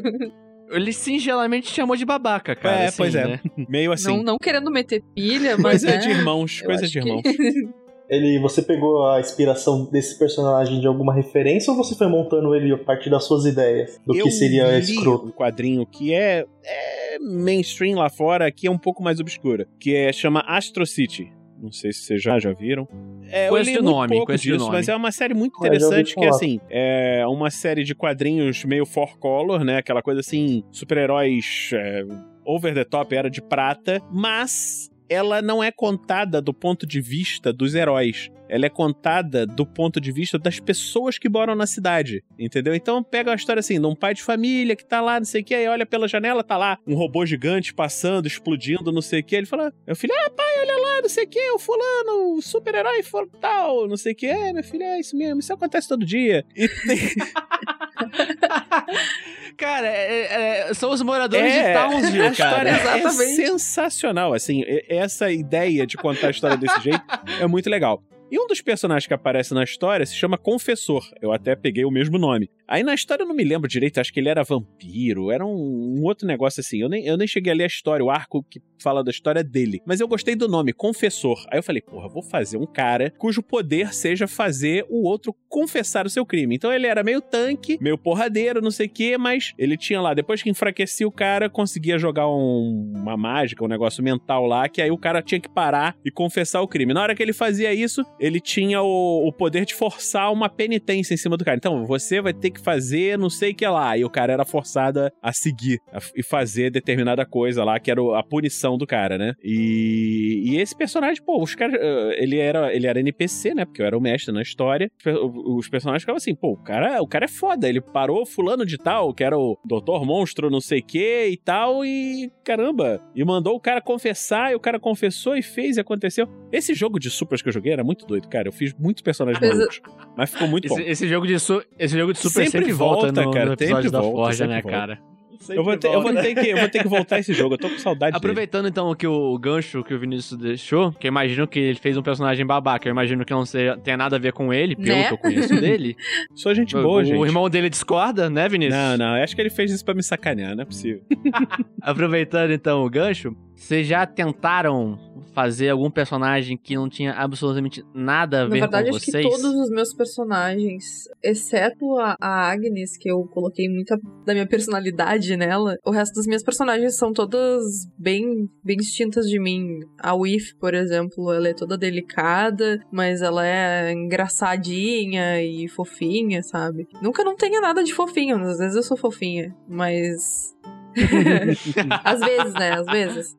Ele singelamente te chamou de babaca, cara. É, assim, pois é. né? Meio assim. Não, não querendo meter pilha, mas. Coisa né, de irmãos, coisa de que- irmãos. *laughs* Ele, você pegou a inspiração desse personagem de alguma referência ou você foi montando ele a partir das suas ideias do eu que seria li escroto? um quadrinho que é, é mainstream lá fora, aqui é um pouco mais obscura, que é chama Astro City. Não sei se vocês já, já viram. É, de muito nome, de disso, nome. mas é uma série muito Ah, interessante que, assim, é uma série de quadrinhos meio four color, né? Aquela coisa assim, super-heróis é, over the top, era de prata, mas ela não é contada do ponto de vista dos heróis. Ela é contada do ponto de vista das pessoas que moram na cidade, entendeu? Então pega uma história assim, de um pai de família que tá lá, não sei o que, aí olha pela janela, tá lá um robô gigante passando, explodindo, não sei o que. Ele fala, meu filho, ah, pai, olha lá, não sei o que, o fulano, o super-herói tal, não sei o que. É, meu filho, é isso mesmo, isso acontece todo dia. E tem, *laughs* *laughs* *laughs* Cara, é- é- são os moradores É, de Townsville, cara. é Exatamente. sensacional, assim, essa ideia de contar a história desse jeito é muito legal. E um dos personagens que aparece na história se chama Confessor. Eu até peguei o mesmo nome. Aí na história eu não me lembro direito, acho que ele era vampiro, era um, um outro negócio assim. Eu nem, eu nem cheguei a ler a história, o arco que fala da história dele. Mas eu gostei do nome, Confessor. Aí eu falei, porra, vou fazer um cara cujo poder seja fazer o outro confessar o seu crime. Então ele era meio tanque, meio porradeiro, não sei o quê, mas ele tinha lá, depois que enfraquecia o cara, conseguia jogar um- uma mágica, um negócio mental lá, que aí o cara tinha que parar e confessar o crime. Na hora que ele fazia isso, ele tinha o, o poder de forçar uma penitência em cima do cara. Então, você vai ter que fazer não sei o que lá. E o cara era forçado a- seguir e fazer determinada coisa lá, que era a punição do cara, né? E, e esse personagem, pô, os caras. eh, Ele era, ele era NPC, né? Porque eu era o mestre na história. Os personagens ficavam assim, pô, o cara, o cara é foda. Ele parou fulano de tal, que era o Doutor Monstro, não sei o que e tal, e caramba. E mandou o cara confessar, e o cara confessou e fez e aconteceu. Esse jogo de supers que eu joguei era muito doido, cara. Eu fiz muitos personagens Mas, malucos. Mas ficou muito bom. Esse, esse jogo de su- esse jogo de Super Sempre sempre, volta, volta, no, cara, no episódio sempre da volta, Forja, sempre né, volta. cara? Eu vou, ter, eu, vou ter que, eu vou ter que voltar esse jogo, eu tô com saudade dele. Aproveitando então que o gancho que o Vinícius deixou, que eu imagino que ele fez um personagem babaca, eu imagino que não seja, tenha nada a ver com ele, pelo Né? que eu conheço dele. *laughs* Sou gente o, boa, o gente. irmão dele discorda, né, Vinícius? Não, não, eu acho que ele fez isso pra me sacanear, não é possível. *laughs* Aproveitando então o gancho, vocês já tentaram fazer algum personagem que não tinha absolutamente nada a Na ver verdade, com acho que vocês? todos os meus personagens, exceto a, a Agnes, que eu coloquei muita da minha personalidade nela, o resto das minhas personagens são todas bem, bem distintas de mim. A Whiff, por exemplo, ela é toda delicada, mas ela é engraçadinha e fofinha, sabe? Nunca não tenha nada de fofinho, às vezes eu sou fofinha, mas. *laughs* Às vezes, né? Às vezes.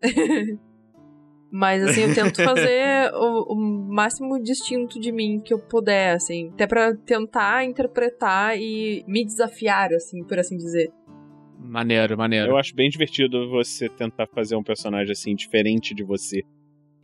Mas, assim, eu tento fazer o, o máximo distinto de mim que eu puder, assim. Até pra tentar interpretar e me desafiar, assim, por assim dizer. Maneiro, maneiro. Eu acho bem divertido você tentar fazer um personagem assim, diferente de você.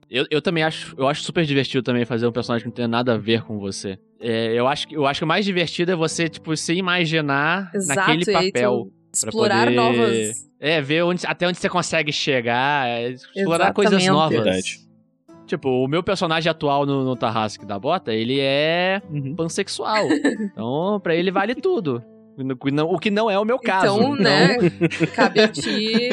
Eu, eu também acho, eu acho super divertido também fazer um personagem que não tem nada a ver com você. É, eu, acho, que- eu acho que o mais divertido é você, tipo, se imaginar Exato, naquele aí tu papel. Pra Explorar poder- novas. É, ver onde, até onde você consegue chegar, é, explorar coisas Exatamente. novas. Verdade. Tipo, o meu personagem atual no, no Tarrasque da Bota, ele é Uhum. pansexual. *laughs* então, pra ele vale tudo. O que não- é o meu caso. Então, né? *laughs* Cabe a ti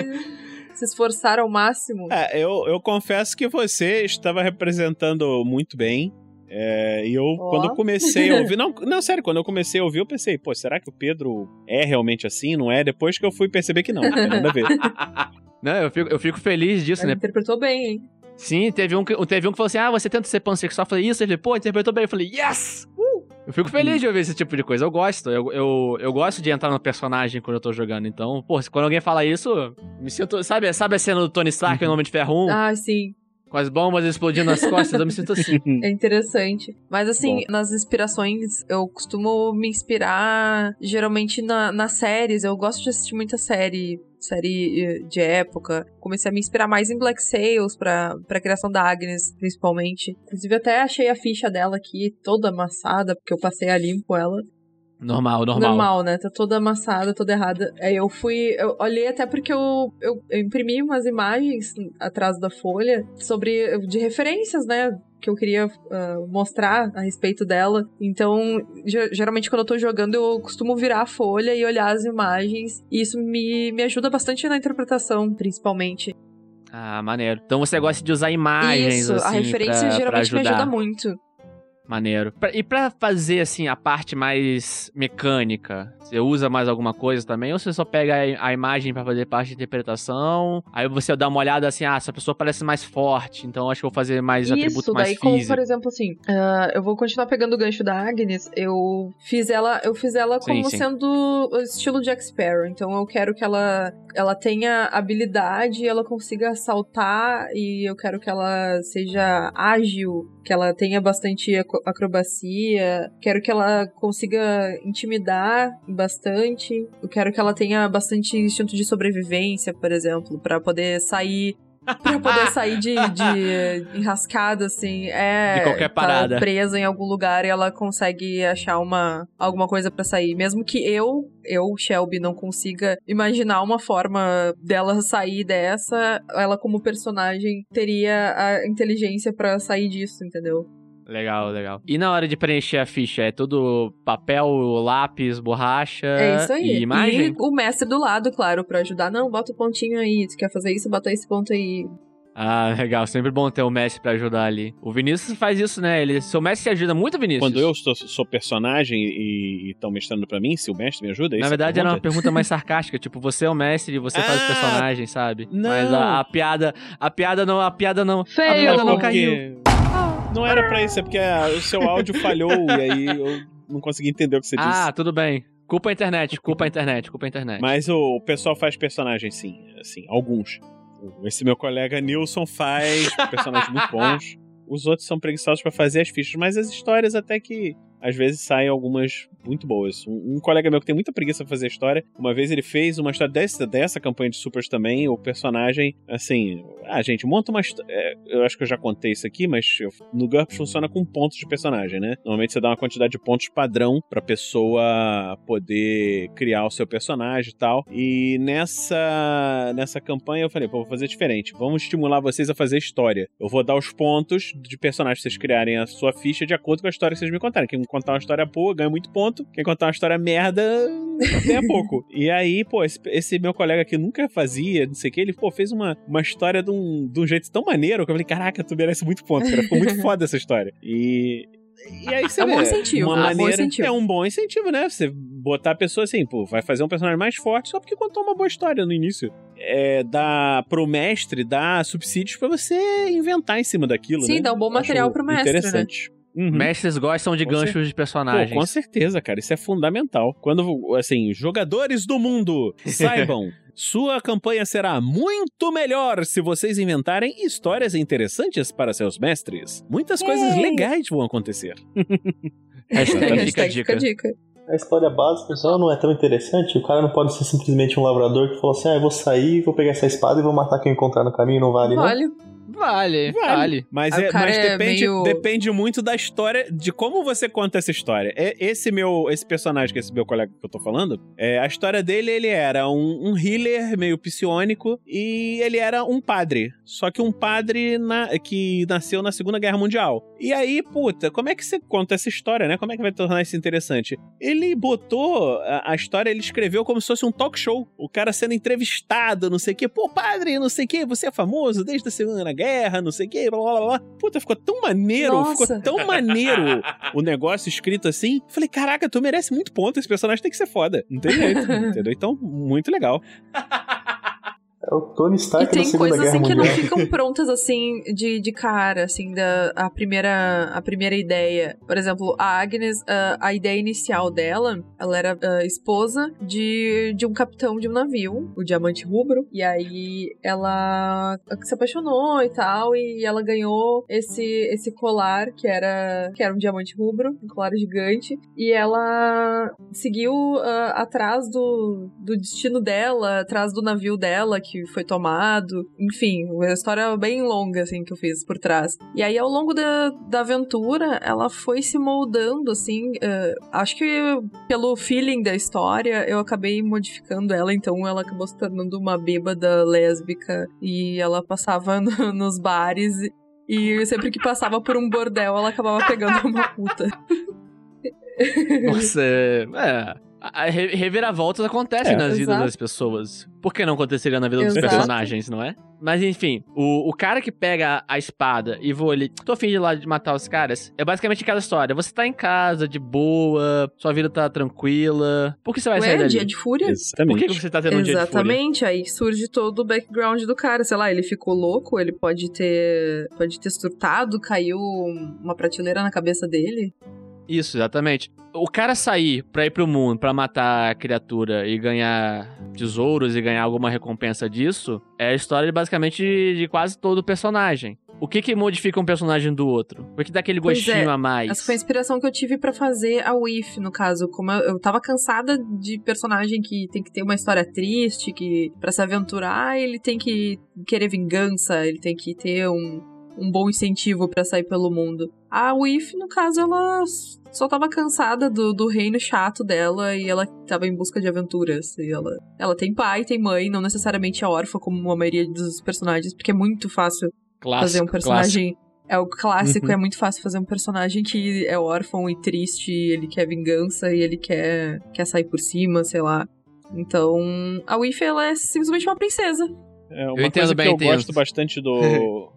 se esforçar ao máximo. É, eu, eu confesso que você estava representando muito bem. É, e eu, Ó. quando eu comecei a *laughs* ouvir. Não, não, sério, quando eu comecei a ouvir, eu pensei, pô, será que o Pedro é realmente assim? Não é? Depois que eu fui perceber que não, não tem nada a ver. *laughs* Não, eu fico, eu fico feliz disso, Ela né? interpretou bem, hein? Sim, teve um, que- teve um que falou assim: ah, você tenta ser pansexual. Eu falei, isso. Ele pô, interpretou bem. Eu falei, yes! Uh! Eu fico feliz de ouvir esse tipo de coisa. Eu gosto. Eu, eu, eu gosto de entrar no personagem quando eu tô jogando. Então, pô, quando alguém fala isso, me sinto. Sabe, sabe a cena do Tony Stark no Homem de Ferro 1? Ah, sim. Com as bombas explodindo nas costas? Eu me sinto assim. *laughs* É interessante. Mas assim, Bom. nas inspirações, eu costumo me inspirar geralmente na, nas séries. Eu gosto de assistir muita série, série eh, de época. Comecei a me inspirar mais em Black Sails pra, pra criação da Agnes, principalmente. Inclusive, até achei a ficha dela aqui toda amassada, porque eu passei a limpo ela. Normal, normal. normal, né? Tá toda amassada, toda errada. Aí eu fui. Eu olhei até porque eu, eu, eu imprimi umas imagens atrás da folha sobre. de referências, né? Que eu queria uh, mostrar a respeito dela. Então, ge- geralmente quando eu tô jogando, eu costumo virar a folha e olhar as imagens. E isso me, me ajuda bastante na interpretação, principalmente. Ah, maneiro. Então você gosta de usar imagens, isso, assim, a referência pra, pra geralmente me ajudar. ajuda muito. Maneiro. E pra fazer, assim, a parte mais mecânica, você usa mais alguma coisa também? Ou você só pega a, imagem pra fazer parte de interpretação? Aí você dá uma olhada assim, ah, essa pessoa parece mais forte, então acho que eu vou fazer mais atributos Isso, mais daí como, por exemplo, assim, ah, eu vou continuar pegando o gancho da Agnes, eu fiz ela, eu fiz ela Sim, como sim. sendo o estilo Jack Sparrow, então eu quero que ela, ela tenha habilidade, ela consiga saltar e eu quero que ela seja ágil, que ela tenha bastante acrobacia, quero que ela consiga intimidar bastante, eu quero que ela tenha bastante instinto de sobrevivência, por exemplo, pra poder sair pra poder sair de, de *laughs* enrascada, assim. É. De qualquer parada. Tá presa em algum lugar e ela consegue achar uma, alguma coisa pra sair. Mesmo que eu, eu, Shelby, não consiga imaginar uma forma dela sair dessa, ela, como personagem, teria a inteligência pra sair disso, entendeu? Legal, legal. E na hora de preencher a ficha, é tudo papel, lápis, borracha É isso aí. e imagem? E o mestre do lado, claro, pra ajudar. Não, bota o pontinho aí. Tu quer fazer isso, bota esse ponto aí. Ah, *laughs* legal. Sempre bom ter o mestre pra ajudar ali. O Vinícius faz isso, né? Ele, seu mestre te ajuda muito, Vinícius. Quando eu sou, sou personagem e estão mestrando pra mim, se o mestre me ajuda, é Na isso a verdade, era uma pergunta? mais sarcástica, tipo, você é o mestre e você faz o Ah, personagem, sabe? não. Mas a, a piada, a piada não, a piada não, a Feio. piada não Porque caiu. Não era pra isso, é porque ah, o seu áudio falhou e aí eu não consegui entender o que você disse. Ah, tudo bem. Culpa a internet, culpa a internet, culpa a internet. Mas o, pessoal faz personagem, sim. Assim, alguns. Esse meu colega Nilson faz personagens muito bons. *laughs* Os outros são preguiçosos pra fazer as fichas, mas as histórias até que às vezes saem algumas muito boas. Um, um colega meu que tem muita preguiça pra fazer história, uma vez ele fez uma história dessa, dessa campanha de Supers também. O personagem, assim, ah, gente, monta uma história. eu acho que eu já contei isso aqui, mas eu- no GURPS funciona com pontos de personagem, né? Normalmente você dá uma quantidade de pontos padrão pra pessoa poder criar o seu personagem e tal. E nessa, nessa campanha eu falei, pô, vou fazer diferente. Vamos estimular vocês a fazer história. Eu vou dar os pontos de personagem pra vocês criarem a sua ficha de acordo com a história que vocês me contarem. Contar uma história boa ganha muito ponto. Quem contar uma história merda ganha *laughs* pouco. E aí, pô, esse, esse meu colega que nunca fazia, não sei o que, ele, pô, fez uma, uma história de um, de um jeito tão maneiro que eu falei, caraca, tu merece muito ponto, cara. Ficou muito *laughs* foda essa história. E. E aí você É um bom incentivo, uma é um bom incentivo. É um bom incentivo, né? Você botar a pessoa assim, pô, vai fazer um personagem mais forte só porque contou uma boa história no início. É, dá pro mestre, dá subsídios pra você inventar em cima daquilo, Sim, né? dá um bom Acho material pro mestre, né? Uhum. Mestres gostam de Com ganchos de Pô, personagens. com certeza, cara. Isso é fundamental. Quando, assim, jogadores do mundo *laughs* saibam, sua campanha será muito melhor se vocês inventarem histórias interessantes para seus mestres. Muitas coisas Yay! legais vão acontecer. *laughs* Hashtag fica a dica. fica a dica. A história básica só não é tão interessante. O cara não pode ser simplesmente um lavrador que falou assim: ah, eu vou sair, vou pegar essa espada e vou matar quem encontrar no caminho. Não vale, não? Vale. Vale, vale. Mas, Aí o é, mas é depende, meio- depende muito da história, de como você conta essa história. É, Esse meu, esse personagem, que esse meu colega que eu tô falando, é, a história dele, ele era um, um healer meio psionico e ele era um padre. Só que um padre na- que nasceu na Segunda Guerra Mundial. E aí, puta, como é que você conta essa história, né? Como é que vai tornar isso interessante? Ele botou a, a história, ele escreveu como se fosse um talk show. O cara sendo entrevistado, não sei o quê. Pô, padre, não sei o quê, você é famoso desde a Segunda Guerra, não sei o quê, blá blá blá. Puta, ficou tão maneiro, Nossa. ficou tão maneiro *laughs* o negócio escrito assim. Falei, caraca, tu merece muito ponto, esse personagem tem que ser foda. Não tem jeito, *laughs* entendeu? Então, muito legal. *laughs* É o Tony E Stark da tem Segunda coisas assim que não ficam *laughs* prontas assim de, de cara, assim, da a primeira, a primeira ideia. Por exemplo, a Agnes, ah, a ideia inicial dela, ela era esposa de, de um capitão de um navio, o Diamante Rubro, e aí ela se apaixonou e tal, e ela ganhou esse, esse colar que era, que era um diamante rubro, um colar gigante, e ela seguiu ah, atrás do, do destino dela, atrás do navio dela, que que foi tomado. Enfim, uma história bem longa, assim, que eu fiz por trás. E aí, ao longo da, da aventura, ela foi se moldando, assim. uh, acho que pelo feeling da história, eu acabei modificando ela, então ela acabou se tornando uma bêbada lésbica. E ela passava *laughs* no- nos bares. E sempre que passava por um bordel, ela acabava pegando uma puta. Nossa, é. Reviravoltas acontecem É. nas vidas Exato. das pessoas. Por que não aconteceria na vida dos Exato. personagens, não é? Mas enfim, o, o cara que pega a espada e voa ali, tô afim de ir lá de matar os caras, é basicamente aquela história. Você tá em casa, de boa, sua vida tá tranquila. Por que você vai sair Ué, dali? dia de fúria? Por Exatamente. que que você tá tendo um dia de fúria? Exatamente, aí surge todo o background do cara, sei lá, ele ficou louco, ele pode ter pode ter surtado, caiu uma prateleira na cabeça dele. Isso, exatamente. O cara sair pra ir pro mundo, pra matar a criatura e ganhar tesouros e ganhar alguma recompensa disso, é a história basicamente de quase todo personagem. O que que modifica um personagem do outro? O que dá aquele Pois gostinho é, a mais? Essa foi a inspiração que eu tive pra fazer a Wif, no caso. Como eu, eu tava cansada de personagem que tem que ter uma história triste, que para se aventurar ele tem que querer vingança, ele tem que ter um, um bom incentivo pra sair pelo mundo. A Wif, no caso, ela só tava cansada do, do reino chato dela e ela tava em busca de aventuras. E ela, ela tem pai, tem mãe, não necessariamente é órfã como a maioria dos personagens, porque é muito fácil Clássico, fazer um personagem. É o clássico, Uhum. é muito fácil fazer um personagem que é órfão e triste, e ele quer vingança e ele quer, quer sair por cima, sei lá. Então, a Wif, ela é simplesmente uma princesa. É uma Eu entendo coisa bem, que eu entendo. gosto bastante do *laughs*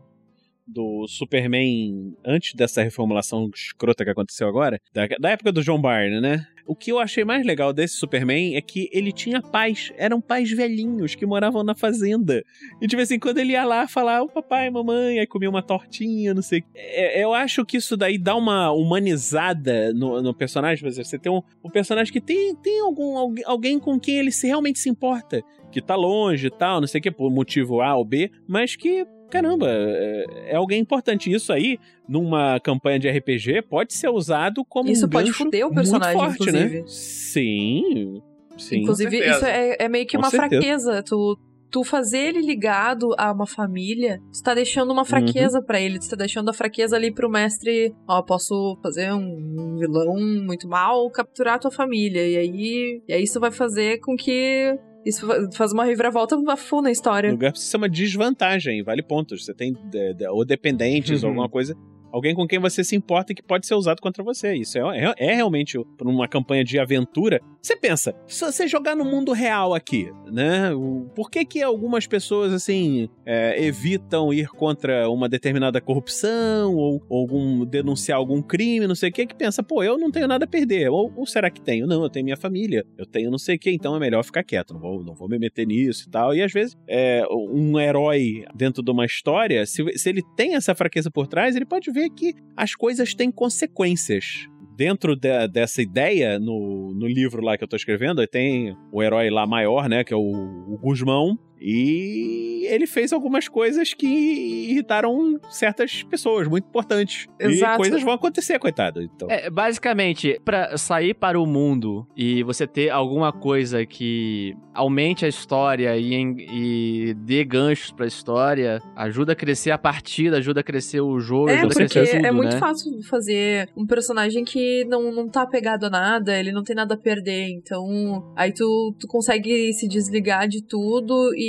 do Superman antes dessa reformulação escrota que aconteceu agora, da, da época do John Byrne, né? O que eu achei mais legal desse Superman é que ele tinha pais, eram pais velhinhos que moravam na fazenda. E de vez em quando ele ia lá falar, o papai, mamãe, aí comia uma tortinha, não sei. É, eu acho que isso daí dá uma humanizada no, no personagem. Você tem um, um personagem que tem, tem algum, alguém, alguém com quem ele se, realmente se importa que tá longe e tal, não sei o que, por motivo A ou B, mas que, caramba, é, é alguém importante. Isso aí, numa campanha de RPG, pode ser usado como Isso um pode fuder o personagem, muito forte, né? inclusive. Sim, sim. Inclusive, isso é, é meio que Com uma certeza. fraqueza. Tu, tu fazer ele ligado a uma família, tu tá deixando Uhum. uma fraqueza pra ele. Tu tá deixando a fraqueza ali pro mestre. Ó, posso fazer um vilão muito mal, capturar a tua família. E aí, e aí isso vai fazer com que. Isso fa- faz uma reviravolta a full na história. No lugar isso é uma desvantagem, vale pontos. Você tem de- de- ou dependentes ou Uhum. alguma coisa. Alguém com quem você se importa e que pode ser usado contra você. Isso é, é, é realmente uma campanha de aventura. Você pensa, se você jogar no mundo real aqui, né? Por que que algumas pessoas, assim, é, evitam ir contra uma determinada corrupção ou, ou algum, denunciar algum crime, não sei o que, que pensa, pô, eu não tenho nada a perder. Ou, ou será que tenho? Não, eu tenho minha família. Eu tenho não sei o que, então é melhor ficar quieto. Não vou, não vou me meter nisso e tal. E às vezes, é, um herói dentro de uma história, se, se ele tem essa fraqueza por trás, ele pode ver que as coisas têm consequências. Dentro de- dessa ideia, no, no livro lá que eu tô escrevendo, tem o herói lá maior, né? Que é o, o Guzmão. E ele fez algumas coisas que irritaram certas pessoas muito importantes. E Exato. coisas vão acontecer, coitado. Então, É, basicamente, pra sair para o mundo e você ter alguma coisa que aumente a história e, e dê ganchos pra história, ajuda a crescer a partida, ajuda a crescer o jogo, É, ajuda a porque crescer tudo, é muito né? fácil fazer um personagem que não, não tá apegado a nada, ele não tem nada a perder. Então, aí tu, tu consegue se desligar de tudo e,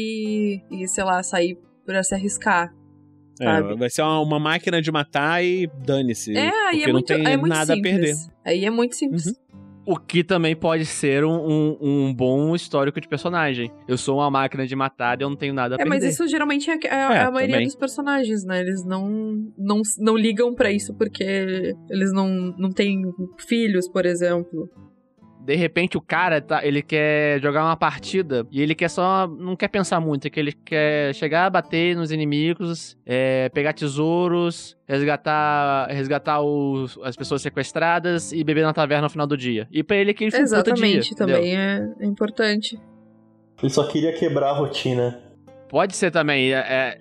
e sei lá, sair pra se arriscar. é, vai ser uma, uma máquina de matar e dane-se. É, aí porque é não muito, tem é muito nada simples. a perder. Aí é muito simples. Uhum. O que também pode ser um, um, um bom histórico de personagem. Eu sou uma máquina de matar e eu não tenho nada a É, perder. mas isso geralmente é, é- é É, a maioria também. dos personagens, né? Eles não, não, não ligam pra isso porque eles não, não têm filhos, por exemplo. De repente o cara, tá, ele quer jogar uma partida e ele quer só. Não quer pensar muito, é que ele quer chegar, bater nos inimigos, é, pegar tesouros, resgatar, resgatar os- as pessoas sequestradas e beber na taverna no final do dia. E pra ele é aquele foi um puta dia, Exatamente, entendeu? também é, é importante. Ele só queria quebrar a rotina. Pode ser também. é- é,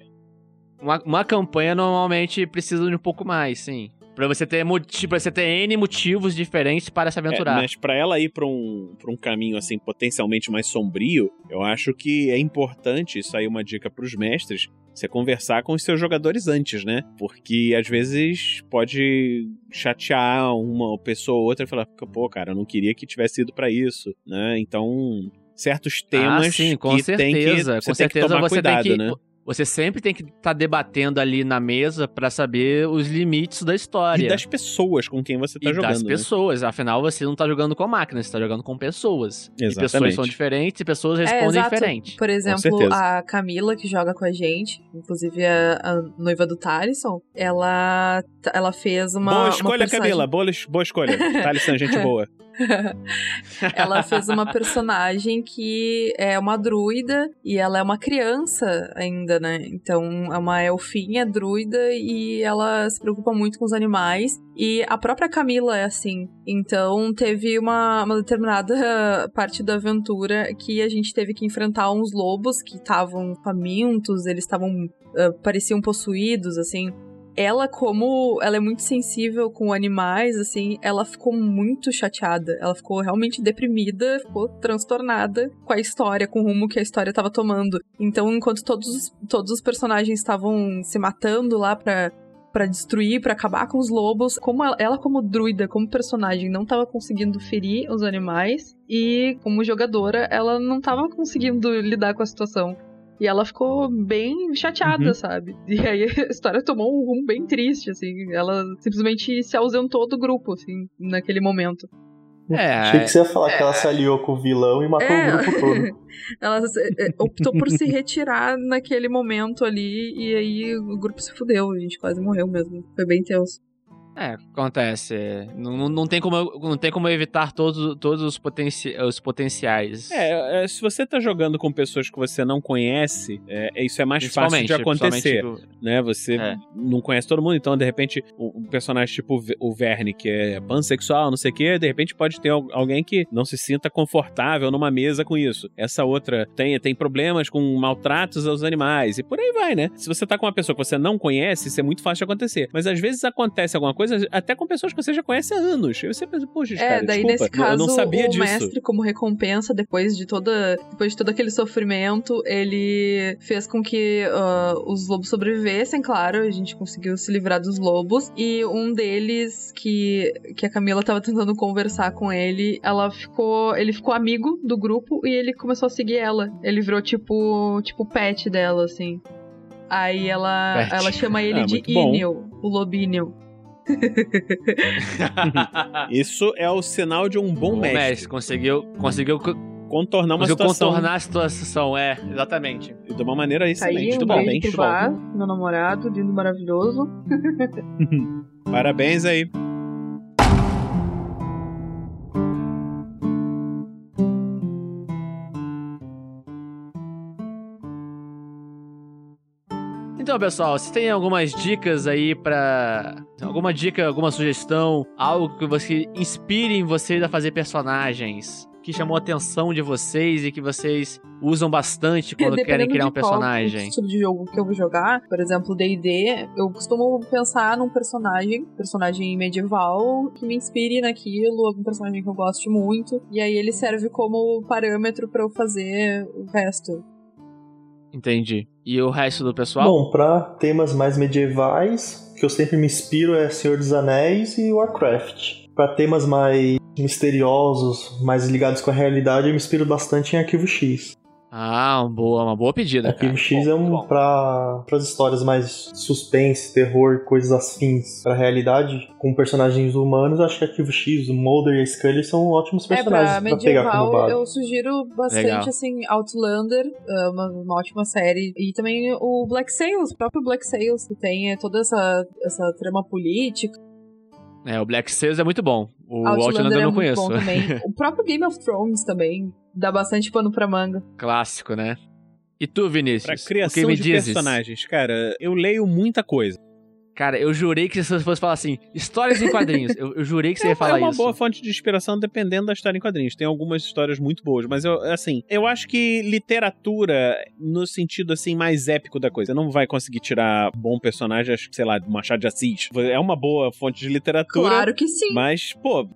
Uma, uma campanha normalmente precisa de um pouco mais, sim. Pra você ter, motivo, pra você ter N motivos diferentes para se É, aventurar. mas pra ela ir pra um, pra um caminho assim potencialmente mais sombrio, eu acho que é importante, isso aí é uma dica pros mestres, você conversar com os seus jogadores antes, né? Porque às vezes pode chatear uma pessoa ou outra e falar, pô, cara, eu não queria que tivesse ido pra isso, né? Então, certos temas ah, sim, com que tem que, certeza. você com tem que certeza tomar você cuidado, tem que. né? Você sempre tem que estar debatendo ali na mesa pra saber os limites da história. E das pessoas com quem você tá E jogando. das né? pessoas. Afinal, você não tá jogando com máquinas, você tá jogando com pessoas. E pessoas Exatamente. são diferentes e pessoas É, respondem exato. diferente. Por exemplo, a Camila, que joga com a gente, inclusive a, a noiva do Thalisson, ela, ela fez uma. boa uma escolha, personagem- Camila. Boa, boa escolha. *laughs* Thalisson, gente boa. *laughs* ela fez uma personagem que é uma druida e ela é uma criança ainda, né? Então é uma elfinha druida e ela se preocupa muito com os animais. E a própria Camila é assim. Então teve uma, uma determinada *laughs* parte da aventura que a gente teve que enfrentar uns lobos que estavam famintos, eles estavam. ah, pareciam possuídos, assim ela, como ela é muito sensível com animais, assim, ela ficou muito chateada. Ela ficou realmente deprimida, ficou transtornada com a história, com o rumo que a história estava tomando. Então, enquanto todos, os- todos os personagens estavam se matando lá pra. Pra destruir, pra acabar com os lobos. Como ela, ela, como druida, como personagem, não tava conseguindo ferir os animais. E, como jogadora, ela não tava conseguindo lidar com a situação. E ela ficou bem chateada, Uhum. sabe? *laughs* E aí a história tomou um rumo bem triste, assim. Ela simplesmente se ausentou do grupo, assim, naquele momento. É, Achei que você ia falar que é. ela se aliou com o vilão e matou É. o grupo todo. *laughs* Ela eh, optou por se retirar naquele momento ali, e aí o grupo se fudeu. A gente quase morreu mesmo. Foi bem tenso. É, acontece. Não, não- tem como, não tem como evitar todos, todos os, potenci os potenciais. É, é, se você tá jogando com pessoas que você não conhece, é, é- isso é mais fácil de acontecer, tipo, né? Você É. não conhece todo mundo, então de repente um personagem tipo o Ve- o Verne, que é pansexual, não sei o quê, de repente pode ter al- alguém que não se sinta confortável numa mesa com isso. Essa outra tem, tem problemas com maltratos aos animais e por aí vai, né? Se você tá com uma pessoa que você não conhece, isso é muito fácil de acontecer. Mas às vezes acontece alguma coisa até com pessoas que você já conhece há anos. E você pensa, poxa, É, cara, daí desculpa, nesse eu caso, não sabia o disso. mestre, como recompensa, depois de toda depois de todo aquele sofrimento, ele fez com que ah, os lobos sobrevivessem, claro, a gente conseguiu se livrar dos lobos. E um deles, que, que a Camila tava tentando conversar com ele, ela ficou. Ele ficou amigo do grupo e ele começou a seguir ela. Ele virou tipo, tipo pet dela, assim. Aí ela, Pet. ela chama ele Ah, de. Inil, o lobinho. *laughs* Isso é o sinal de um bom o mestre. mestre conseguiu, conseguiu, contornar uma conseguiu situação contornar a situação. É, exatamente. de uma maneira Tá aí, excelente. um bom, bem pro show. Vaz, meu namorado, lindo, maravilhoso. *laughs* *laughs* Parabéns aí. Então, pessoal, vocês têm algumas dicas aí pra. Alguma dica, alguma sugestão, algo que você inspire em vocês a fazer personagens que chamou a atenção de vocês e que vocês usam bastante quando *laughs* querem criar um de qual personagem? estilo de jogo que eu vou jogar, por exemplo, D&D, eu costumo pensar num personagem, personagem medieval, que me inspire naquilo, algum personagem que eu goste muito, e aí ele serve como parâmetro pra eu fazer o resto. Entendi. E o resto do pessoal? Bom, pra temas mais medievais, que eu sempre me inspiro é Senhor dos Anéis e Warcraft. Pra temas mais misteriosos, mais ligados com a realidade, eu me inspiro bastante em Arquivo X. Ah, uma boa, uma boa pedida. Arquivo cara. X Bom, é um pra, pras histórias mais suspense, terror, coisas afins. Pra realidade, com personagens humanos, acho que Arquivo X, o Mulder e a Scully são ótimos É, personagens pra pra, pegar como medieval, base. eu sugiro bastante, Legal. assim, Outlander, é uma, uma ótima série. E também o Black Sails, o próprio Black Sails, que tem é, toda essa, essa trama política. É, o Black Sails é muito bom. O Outlander, Outlander eu é não muito conheço. bom também. *laughs* o próprio Game of Thrones também dá bastante pano pra manga. Clássico, né? E tu, Vinícius? Pra o que criação me de dizes? personagens, cara, eu leio muita coisa. Cara, eu jurei que você fosse falar assim, histórias em quadrinhos. Eu, eu jurei que você é, ia falar é uma isso. boa fonte de inspiração dependendo da história em quadrinhos. Tem algumas histórias muito boas, mas eu, assim, eu acho que literatura, no sentido assim, mais épico da coisa, não vai conseguir tirar bom personagem, acho que, sei lá, do Machado de Assis. É uma boa fonte de literatura. Claro que sim. Mas, pô.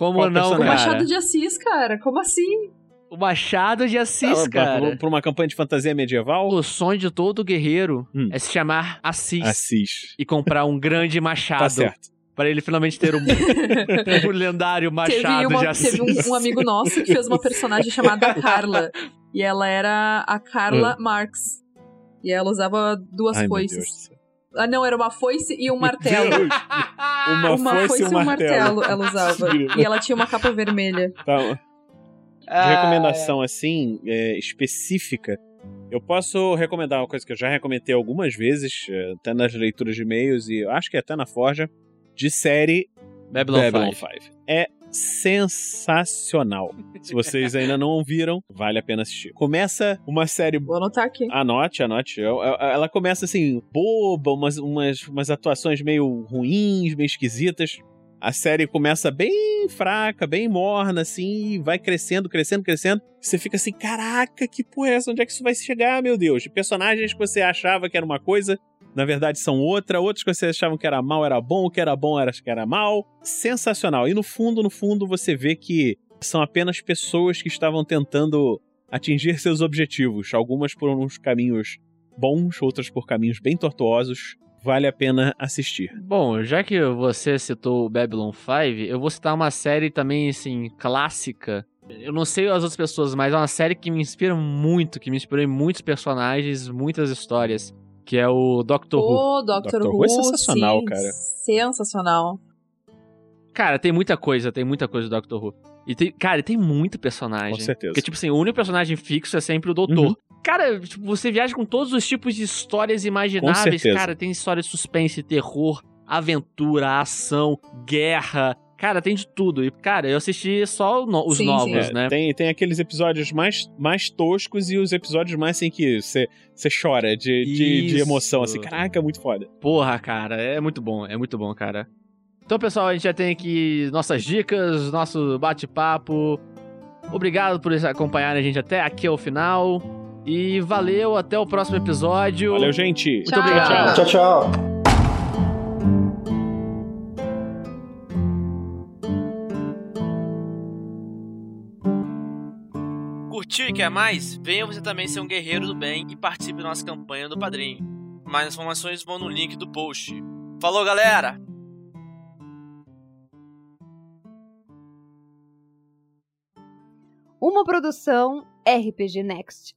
Como qual não, O personagem? cara? Machado de Assis, cara. Como assim? O Machado de Assis, pra- cara. Pra, uma campanha de fantasia medieval? O sonho de todo guerreiro Hum. é se chamar Assis. Assis. E comprar um grande machado. Tá certo. Pra ele finalmente ter o, o *laughs* *laughs* lendário Teve, Machado uma- de Assis. teve um, um amigo nosso que fez uma personagem chamada *laughs* Carla. E ela era a Carla Marx. E ela usava duas Hum. Ai, meu Ah, não, era uma foice e um *laughs* martelo. Uma, Uma foice e um martelo. ela *laughs* usava. E ela tinha uma capa vermelha. Tá, de Ah, recomendação assim, é, específica, eu posso recomendar uma coisa que eu já recomendei algumas vezes, é, até nas leituras de e-mails e eu acho que até na Forja, de série Babylon, Babylon 5. 5. É sensacional. Se vocês ainda não viram, vale a pena assistir. Começa uma série Vou anotar aqui. Anote, anote. Eu- eu- Ela começa assim, boba, umas, umas, umas atuações meio ruins, meio esquisitas. A série começa bem fraca, bem morna, assim, e vai crescendo, crescendo, crescendo. Você fica assim, caraca, que porra é essa? Onde é que isso vai chegar, meu Deus? De personagens que você achava que era uma coisa, na verdade são outra. Outros que você achavam que era mal, era bom. O que era bom, era que era mal. Sensacional. E no fundo, no fundo, você vê que são apenas pessoas que estavam tentando atingir seus objetivos, algumas por uns caminhos bons, outras por caminhos bem tortuosos. Vale a pena assistir. Bom, já que você citou o Babylon 5, eu vou citar uma série também, assim, clássica. Eu não sei as outras pessoas, mas é uma série que me inspira muito, que me inspirou em muitos personagens, muitas histórias, que é o Doctor Who. O Doctor, Doctor Who Who, é sensacional, sim, cara. Sensacional. Cara, tem muita coisa, tem muita coisa do Doctor Who. E tem, cara, tem muito personagem. Com certeza. Porque, tipo assim, o único personagem fixo é sempre o Doutor. Uhum. Cara, tipo, você viaja com todos os tipos de histórias imagináveis. certeza. Cara, tem história de suspense, terror, aventura, ação, guerra. Cara, tem de tudo. E, cara, eu assisti só no- os Sim, novos, sim. né? É, Tem, tem aqueles episódios mais, mais toscos e os episódios mais assim que você você chora de, de, de emoção. Assim, caraca, muito foda. Porra, cara, é muito bom, é muito bom, cara. Então, pessoal, a gente já tem aqui nossas dicas, nosso bate-papo. Obrigado por acompanharem a gente até aqui ao final. E valeu, até o próximo episódio. Valeu, gente. Muito obrigado. Tchau, tchau. Curtiu e quer mais? Venha você também ser um guerreiro do bem e participe da nossa campanha do Padrinho. Mais informações vão no link do post. Falou, galera! Uma produção RPG Next.